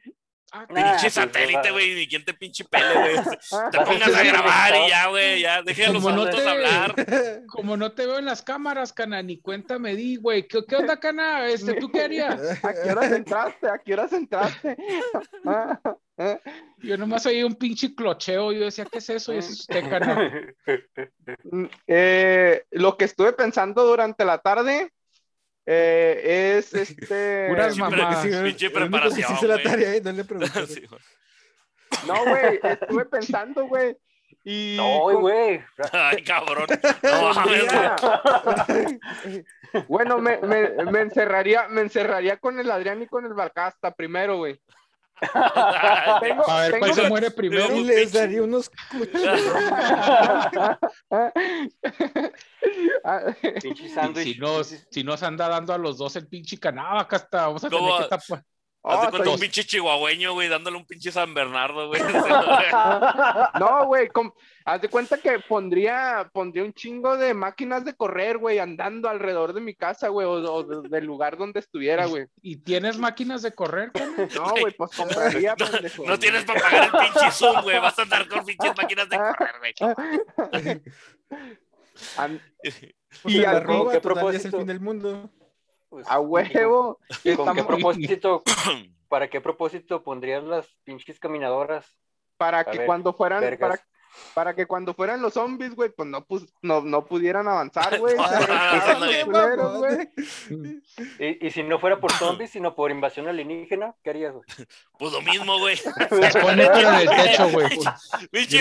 Ah, Pinche pues, satélite, güey, ni quien te pinche pele, güey. Te pongas a grabar y ya, güey, ya, dejen a los Como no te- hablar. Como no te veo en las cámaras, Cana, ni cuenta me di, güey. ¿Qué, qué onda, Cana? Este, ¿Tú qué harías? ¿A qué horas entraste? ¿A qué horas entraste? Yo nomás oí un pinche clocheo. Yo decía, ¿qué es eso? Y eso es usted, Cana. Mm, eh, lo que estuve pensando durante la tarde eh, es este. Pre- Sí, Pinche preparación, la tarea, ¿eh? No le preguntaron. Sí, güey. No, güey, estuve pensando, güey. Y. No, con- güey. Ay, cabrón. No güey. Bueno, me, me, me encerraría, me encerraría con el Adrián y con el Balcasta primero, güey. Tengo- A ver, ¿cuál se muere primero? Y les daría unos si nos, si nos anda dando a los dos el pinche canaba, acá está. Vamos a tener que tapar. Haz de oh, cuenta soy- un pinche chihuahueño, güey, dándole un pinche San Bernardo, güey. No, güey, com- haz de cuenta que pondría, pondría un chingo de máquinas de correr, güey, andando alrededor de mi casa, güey, o, o de- del lugar donde estuviera, güey. ¿Y tienes máquinas de correr? Cana? No, güey, pues compraría, No, pendejo. no tienes para pagar el pinche Zoom, güey. Vas a andar con pinches máquinas de correr, güey. Pues Y la al- roba, ¿qué ya es el propósito? fin del mundo. Pues, A huevo. ¿y con, qué propósito? ¿Para qué propósito pondrías las pinches caminadoras? para A que ver, cuando fueran, vergas. para, para que cuando fueran los zombies, güey, pues no, pus- no, no pudieran avanzar, güey. No. güey. Y, y si no fuera por zombies, sino por invasión alienígena, ¿qué harías, güey? Pues lo mismo, güey. Ponete en el techo, güey.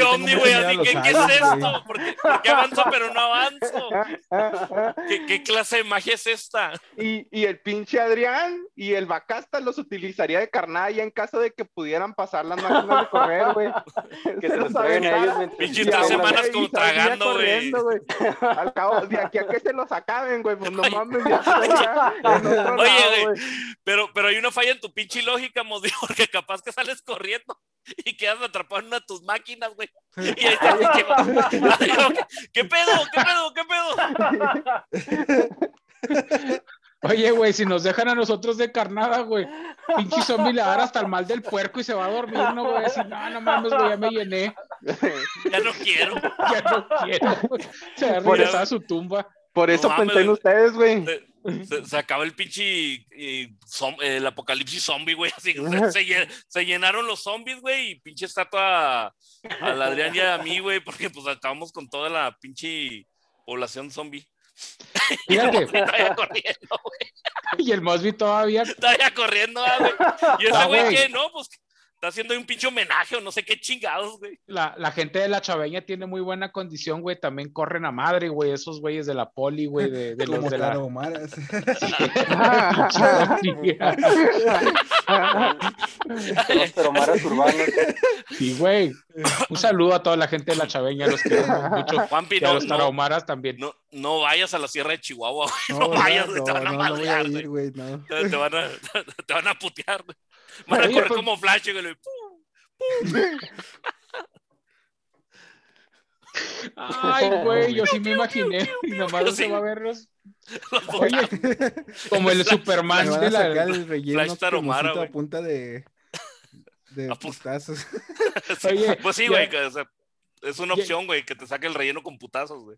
Ovni, mucho güey. así, los ¿Qué, ¿Qué es esto? ¿Por qué, por qué avanzo pero no avanzo? ¿Qué, qué clase de magia es esta? Y, y el pinche Adrián y el Bacasta los utilizaría de carnalla en caso de que pudieran pasar las máquinas de correr, güey. Que se los traigan a ellos. Pinches tres semanas como tragando, güey. Al cabo, de aquí a que se los acaben, güey, pues no mames, ya otro Oye, güey. Pero, pero hay una falla en tu pinche lógica, Modi, porque capaz que sales corriendo y quedas atrapado en una de tus máquinas, güey. Y ahí está. ¿Qué pedo? ¿Qué pedo? ¿Qué pedo? Oye, güey, si nos dejan a nosotros de carnada, güey, pinche zombie le va a dar hasta el mal del puerco y se va a dormir, no, güey, decir, no, no mames, güey, ya me llené, Ya no quiero. ya no quiero, güey. Se va a Por regresar eso- a su tumba. Por eso pensé en ustedes, güey. Se, se- se acaba el pinche eh, el apocalipsis zombie, güey. Así, se, se llen- se llenaron los zombies, güey, y pinche estatua al Adrián y a mí, güey, porque pues acabamos con toda la pinche población zombie. Fíjate, y el Mosby todavía, Todavía corriendo, ah, güey. Y ese Ah, güey, güey. ¿qué? No, pues está haciendo un pinche homenaje o no sé qué chingados, güey. la, la gente de la chaveña tiene muy buena condición, güey, también corren a madre, güey, esos güeyes de la poli, güey, de, de los de la... tarahumaras. Los taromaras urbanos. Sí, güey. Un saludo a toda la gente de la chaveña, los queremos mucho. Juanpi, Y a no, los no, tarahumaras también. no, no vayas a la Sierra de Chihuahua, güey. No, No, vayas, güey, te van a no, no, no voy a madrear, güey. ir, güey, no. Te, te van a, te van a putear, güey. Van a Oye, correr pues- como flash, güey. Ay, güey, yo sí me imaginé. Y nomás se va a ver los... Los Oye, como el Me Superman de la... el relleno Flash güey. a punta de de A putazos. Sí, Oye, pues sí, güey. que, o sea, es una opción, güey, que te saque el relleno con putazos, güey.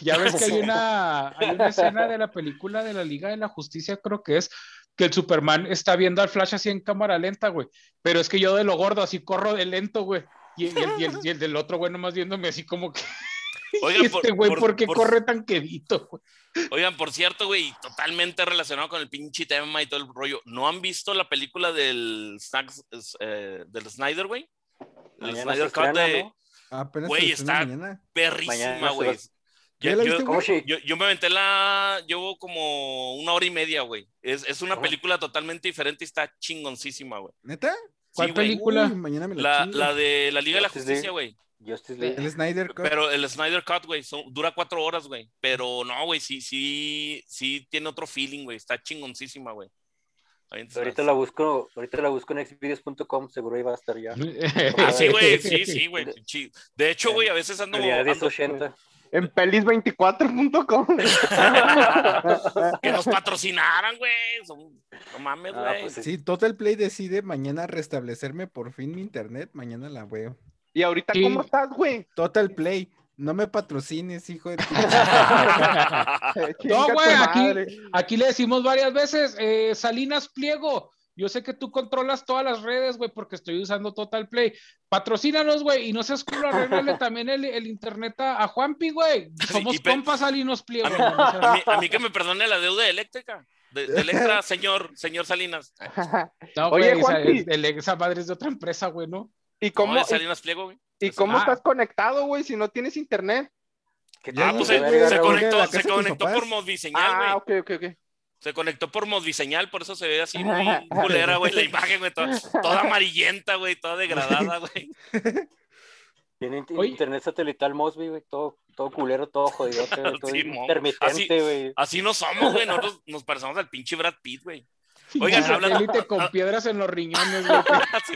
Ya ves que hay una, hay una escena de la película de la Liga de la Justicia, creo que es, que el Superman está viendo al Flash así en cámara lenta, güey. Pero es que yo de lo gordo así corro de lento, güey. Y, y el, y el- y el del otro, güey, nomás viéndome así como que... Oigan, este güey, por- ¿por qué por- corre tan quedito? güey? Oigan, por cierto, güey, totalmente relacionado con el pinche tema y todo el rollo. ¿No han visto la película del, Snacks, eh, del Snyder, güey? El Snyder Cut de ¿no? Apenas Güey, está- mañana. perrísima, güey. Va- ¿Ya Yo, la yo- viste, ¿Cómo güey? sí? yo- yo me aventé la. Llevo como una hora y media, güey. Es, es una ¿Cómo? película totalmente diferente y está chingoncísima, güey. ¿Neta? ¿Cuál Sí, película? Uy, mañana me la, La, chingo. la de la Liga de la Justicia, güey. Justice League. El Snyder Cut. Pero el Snyder Cut, güey, dura cuatro horas, güey. Pero no, güey, sí, sí, sí tiene otro feeling, güey. Está chingoncísima, güey. Ahorita la busco, ahorita la busco en xvideos.com, seguro iba a estar ya. Ah, sí, güey, sí, sí, güey. De hecho, güey, a veces ando. Ando- 1080. En pelis24.com. que nos patrocinaran, güey. No mames, Ah, güey. pues sí. Sí, Total Play decide mañana restablecerme por fin mi internet. Mañana la veo. ¿Y ahorita Sí. cómo estás, güey? Total Play. No me patrocines, hijo de tu... No, güey, aquí, aquí le decimos varias veces, eh, Salinas Pliego, yo sé que tú controlas todas las redes, güey, porque estoy usando Total Play. Patrocínanos, güey, y no seas culo, arréglale también el, el internet a, a Juanpi, güey. Somos pe- compas Salinos Pliego. A mí, a mí- a mí que me perdone la deuda eléctrica. De, de Electra, señor, señor Salinas. No, Oye, güey, esa, Juanpi. el- el- esa madre es de otra empresa, güey, ¿no? ¿Y ¿Cómo? Salinas Pliego, güey. ¿y cómo Ah. estás conectado, güey, si no tienes internet? ¿Qué Ya Ah, pues Sí, se, se conectó- se conectó por Modviseñal, güey. Ah, ok, ok, ok. Se conectó por Modviseñal, por eso se ve así muy culera, güey, la imagen, güey, toda, toda amarillenta, güey, toda degradada, güey. Tiene internet satelital Mosby, güey, todo, todo culero, todo jodido, todo. Así- intermitente, güey. Así no somos, güey, nosotros nos parecemos al pinche Brad Pitt, güey. Oigan, hablando- satélite con piedras en los riñones, güey. Así.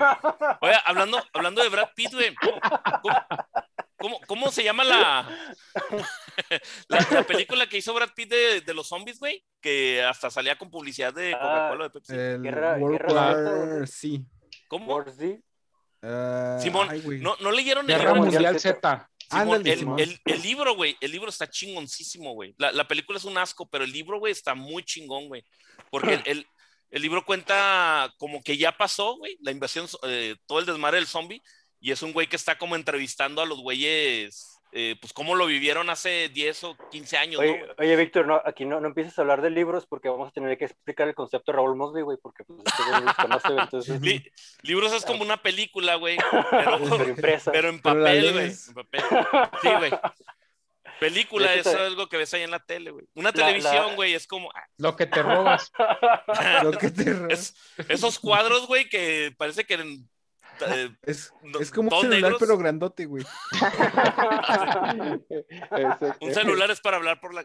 Oiga, hablando, hablando de Brad Pitt, güey. ¿cómo, cómo, cómo se llama la, la, la película que hizo Brad Pitt de, de los zombies, güey? Que hasta salía con publicidad de Coca-Cola o de Pepsi. El Guerra- World War sí. ¿Cómo? D. Ah, Simón, ay. ¿no, ¿no leyeron el Guerra Guerra Mundial Mundial Z. Simón, Ándale, el, el- el libro, güey, el libro está chingoncísimo, güey. La, la película es un asco, pero el libro, güey, está muy chingón, güey. Porque el, el- el libro cuenta como que ya pasó, güey, la invasión, eh, todo el desmadre del zombie, y es un güey que está como entrevistando a los güeyes, eh, pues cómo lo vivieron hace 10 o 15 años, ¿no? Oye, oye, Víctor, no, aquí no, no empieces a hablar de libros porque vamos a tener que explicar el concepto de Raúl Mosby, güey, porque pues este conoce, güey, entonces, Li- libros es como una película, güey, pero, pero impresa. pero en papel, güey. lees. en papel. Sí, güey. Película, es algo que ves ahí en la tele, güey. Una La- televisión, la- güey, es como... ah, Lo que te robas. Lo que te- Es- esos cuadros, güey, que parece que eh, es, no- es como un celular, negros. pero grandote, güey. Un celular es para hablar por la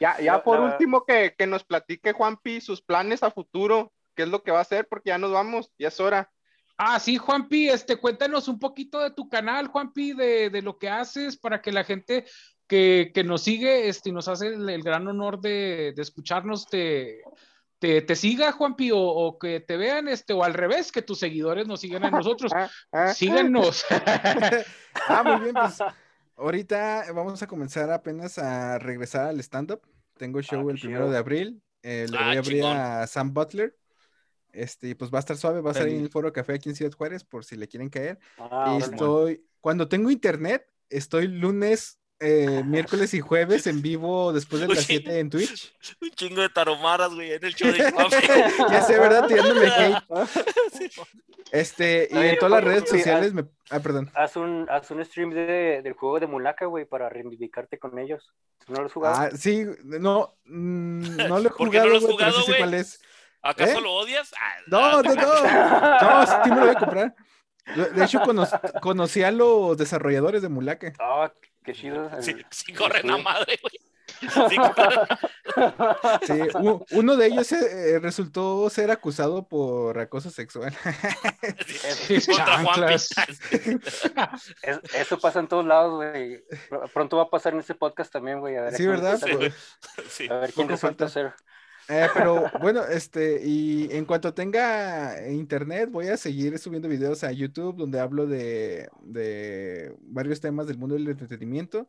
Ya, ya por último que, que nos platique Juanpi sus planes a futuro, qué es lo que va a hacer, porque ya nos vamos, ya es hora. Ah, sí, Juanpi, este, cuéntanos un poquito de tu canal, Juanpi, de, de lo que haces para que la gente que, que nos sigue este, y nos hace el, el gran honor de, de escucharnos te, te, te siga, Juanpi, o, o que te vean, este, o al revés, que tus seguidores nos sigan a nosotros. Ah, ah. Síganos. Ah, muy bien, pues ahorita vamos a comenzar apenas a regresar al stand-up. Tengo show Ah, qué el primero de abril. eh, le Ah, voy a abrir chingón. a Sam Butler. Este, y pues va a estar suave, va a estar en el Foro Café aquí en Ciudad Juárez, por si le quieren caer. Ah, y estoy, cuando tengo internet, estoy lunes, eh, miércoles y jueves en vivo después de las Oye. 7 en Twitch. Un chingo de taromaras, güey, en el show de ya sé, ¿verdad? Tirándome hate. Este, y Oye, en todas las redes sociales me. Ah, perdón. Haz un, haz un stream de, del juego de Mulaka, güey, para reivindicarte con ellos. ¿No lo has jugado? Ah, sí, no, mm, no lo he ¿Por qué no jugado, lo has jugado, sé güey? cuál es. ¿Acaso ¿Eh? lo odias? Ah, No, no, no. No, sí me lo voy a comprar. De hecho, cono- conocí a los desarrolladores de Mulaka. Ah, qué chido. el- Sí, sí corren a madre, güey. Sí uno de ellos eh, resultó ser acusado por acoso sexual. Es- es- eso pasa en todos lados, güey. Pr- Pronto va a pasar en este podcast también, güey. A ver, a Sí, ¿verdad? Sí. A ver quién resulta falta. ser. Eh, pero bueno, este, y en cuanto tenga internet, voy a seguir subiendo videos a YouTube donde hablo de, de varios temas del mundo del entretenimiento.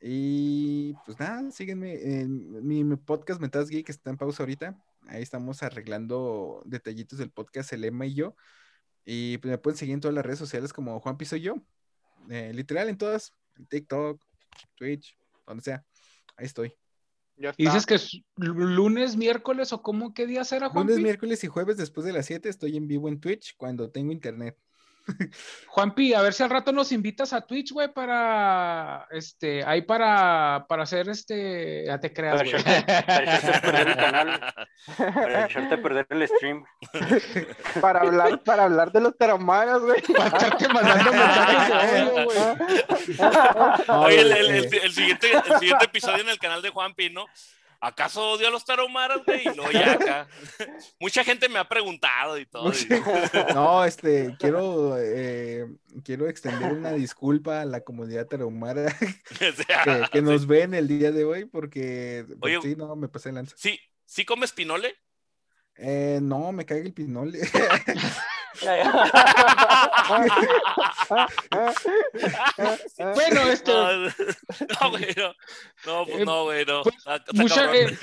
Y pues nada, síguenme en mi, mi podcast Metas Geek está en pausa ahorita. Ahí estamos arreglando detallitos del podcast, el Emma y yo. Y pues me pueden seguir en todas las redes sociales como Juan Piso Yo. Eh, literal en todas, en TikTok, Twitch, donde sea. Ahí estoy. Ya Y dices que es lunes, miércoles o cómo, qué día será, Juanpi? Lunes, miércoles y jueves después de las 7 estoy en vivo en Twitch cuando tengo internet. Juanpi, a ver si al rato nos invitas a Twitch, güey, para, este, ahí para, para hacer, este, ya te creas, Para echarte, para echarte perder el canal, para echarte a perder el stream. Para hablar, para hablar de los tarahumaras, güey. Para estarte mandando mensajes de odio, güey. Oye, el, güey, el- el- el siguiente, el siguiente episodio en el canal de Juanpi, ¿no? ¿Acaso odio a los tarahumaras, güey? Y luego ya acá. Mucha gente me ha preguntado y todo. y- No, este, quiero, eh, quiero extender una disculpa a la comunidad sea, que, que nos ven el día de hoy porque, Oye. sí, no, me pasé de lanza. ¿Sí, ¿Sí comes pinole? Eh, no, me cae el pinole. Bueno, este, No, güey, no. No, pues Eh, no, güey, no. pues, está mucha, cabrón. eh,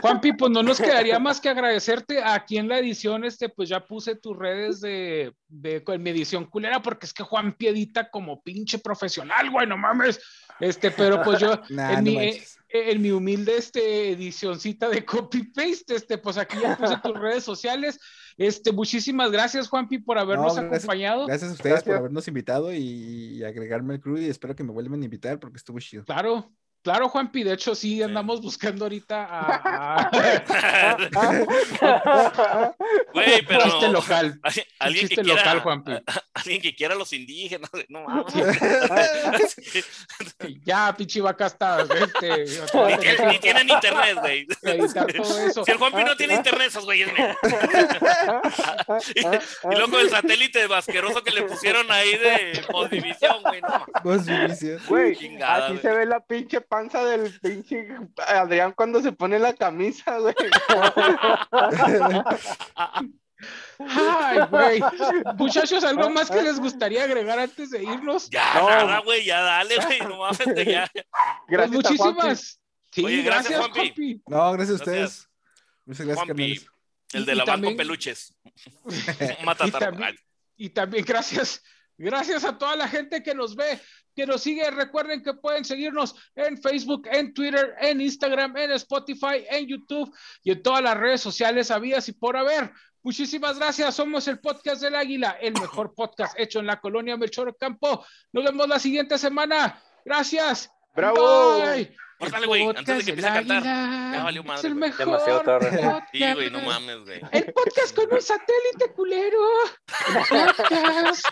Juanpi, pues no nos quedaría más que agradecerte aquí en la edición, este, pues ya puse tus redes de, de con mi edición culera, porque es que Juanpi edita como pinche profesional, güey, no mames. Este, pero pues yo, Nah, en, no mi, eh, en mi humilde este, edicioncita de copy-paste, este, pues aquí ya puse tus redes sociales. Este, muchísimas gracias, Juanpi, por habernos No, gracias- acompañado. Gracias a ustedes por habernos invitado y, y agregarme al crew y espero que me vuelvan a invitar porque estuvo chido. Claro, claro, Juanpi. De hecho, sí, andamos buscando ahorita a, Güey, pero. chiste local. Alguien- Alguien que chiste quiera, local, Juanpi. alguien que quiera a los indígenas, no mames. Ya, pinche vaca está. Ni, tienen- ni tienen internet, güey. Si el Juanpi no tiene internet, esos güeyes. y luego el satélite asqueroso que le pusieron ahí de Mondivisión, güey. No. Güey, güey. se ve la pinche panza del pinche Adrián cuando se pone la camisa, güey. Ay, güey. Muchachos, ¿algo más que les gustaría agregar antes de irnos? ya, No. nada, güey, ya dale, güey. No mames, ya. Pues Gracias a Juanpi. muchísimas. Sí, Oye, gracias, gracias, Juanpi. Juanpi. No, gracias a ustedes. Muchas gracias, Juanpi, el de Y- y la también- peluches. Y Mata también, y también gracias, gracias a toda la gente que nos ve, que nos sigue. Recuerden que pueden seguirnos en Facebook, en Twitter, en Instagram, en Spotify, en YouTube y en todas las redes sociales habidas y por haber. Muchísimas gracias. Somos el podcast del Águila, el mejor podcast hecho en la colonia Melchor Campo. Nos vemos la siguiente semana. Gracias. ¡Bravo! Bye. Córtale, güey, antes de Podcast que empiece a cantar. Ya valió es madre, el güey. mejor Demasiado tarde. Sí, güey, no mames, güey. El podcast con un satélite culero. Podcast.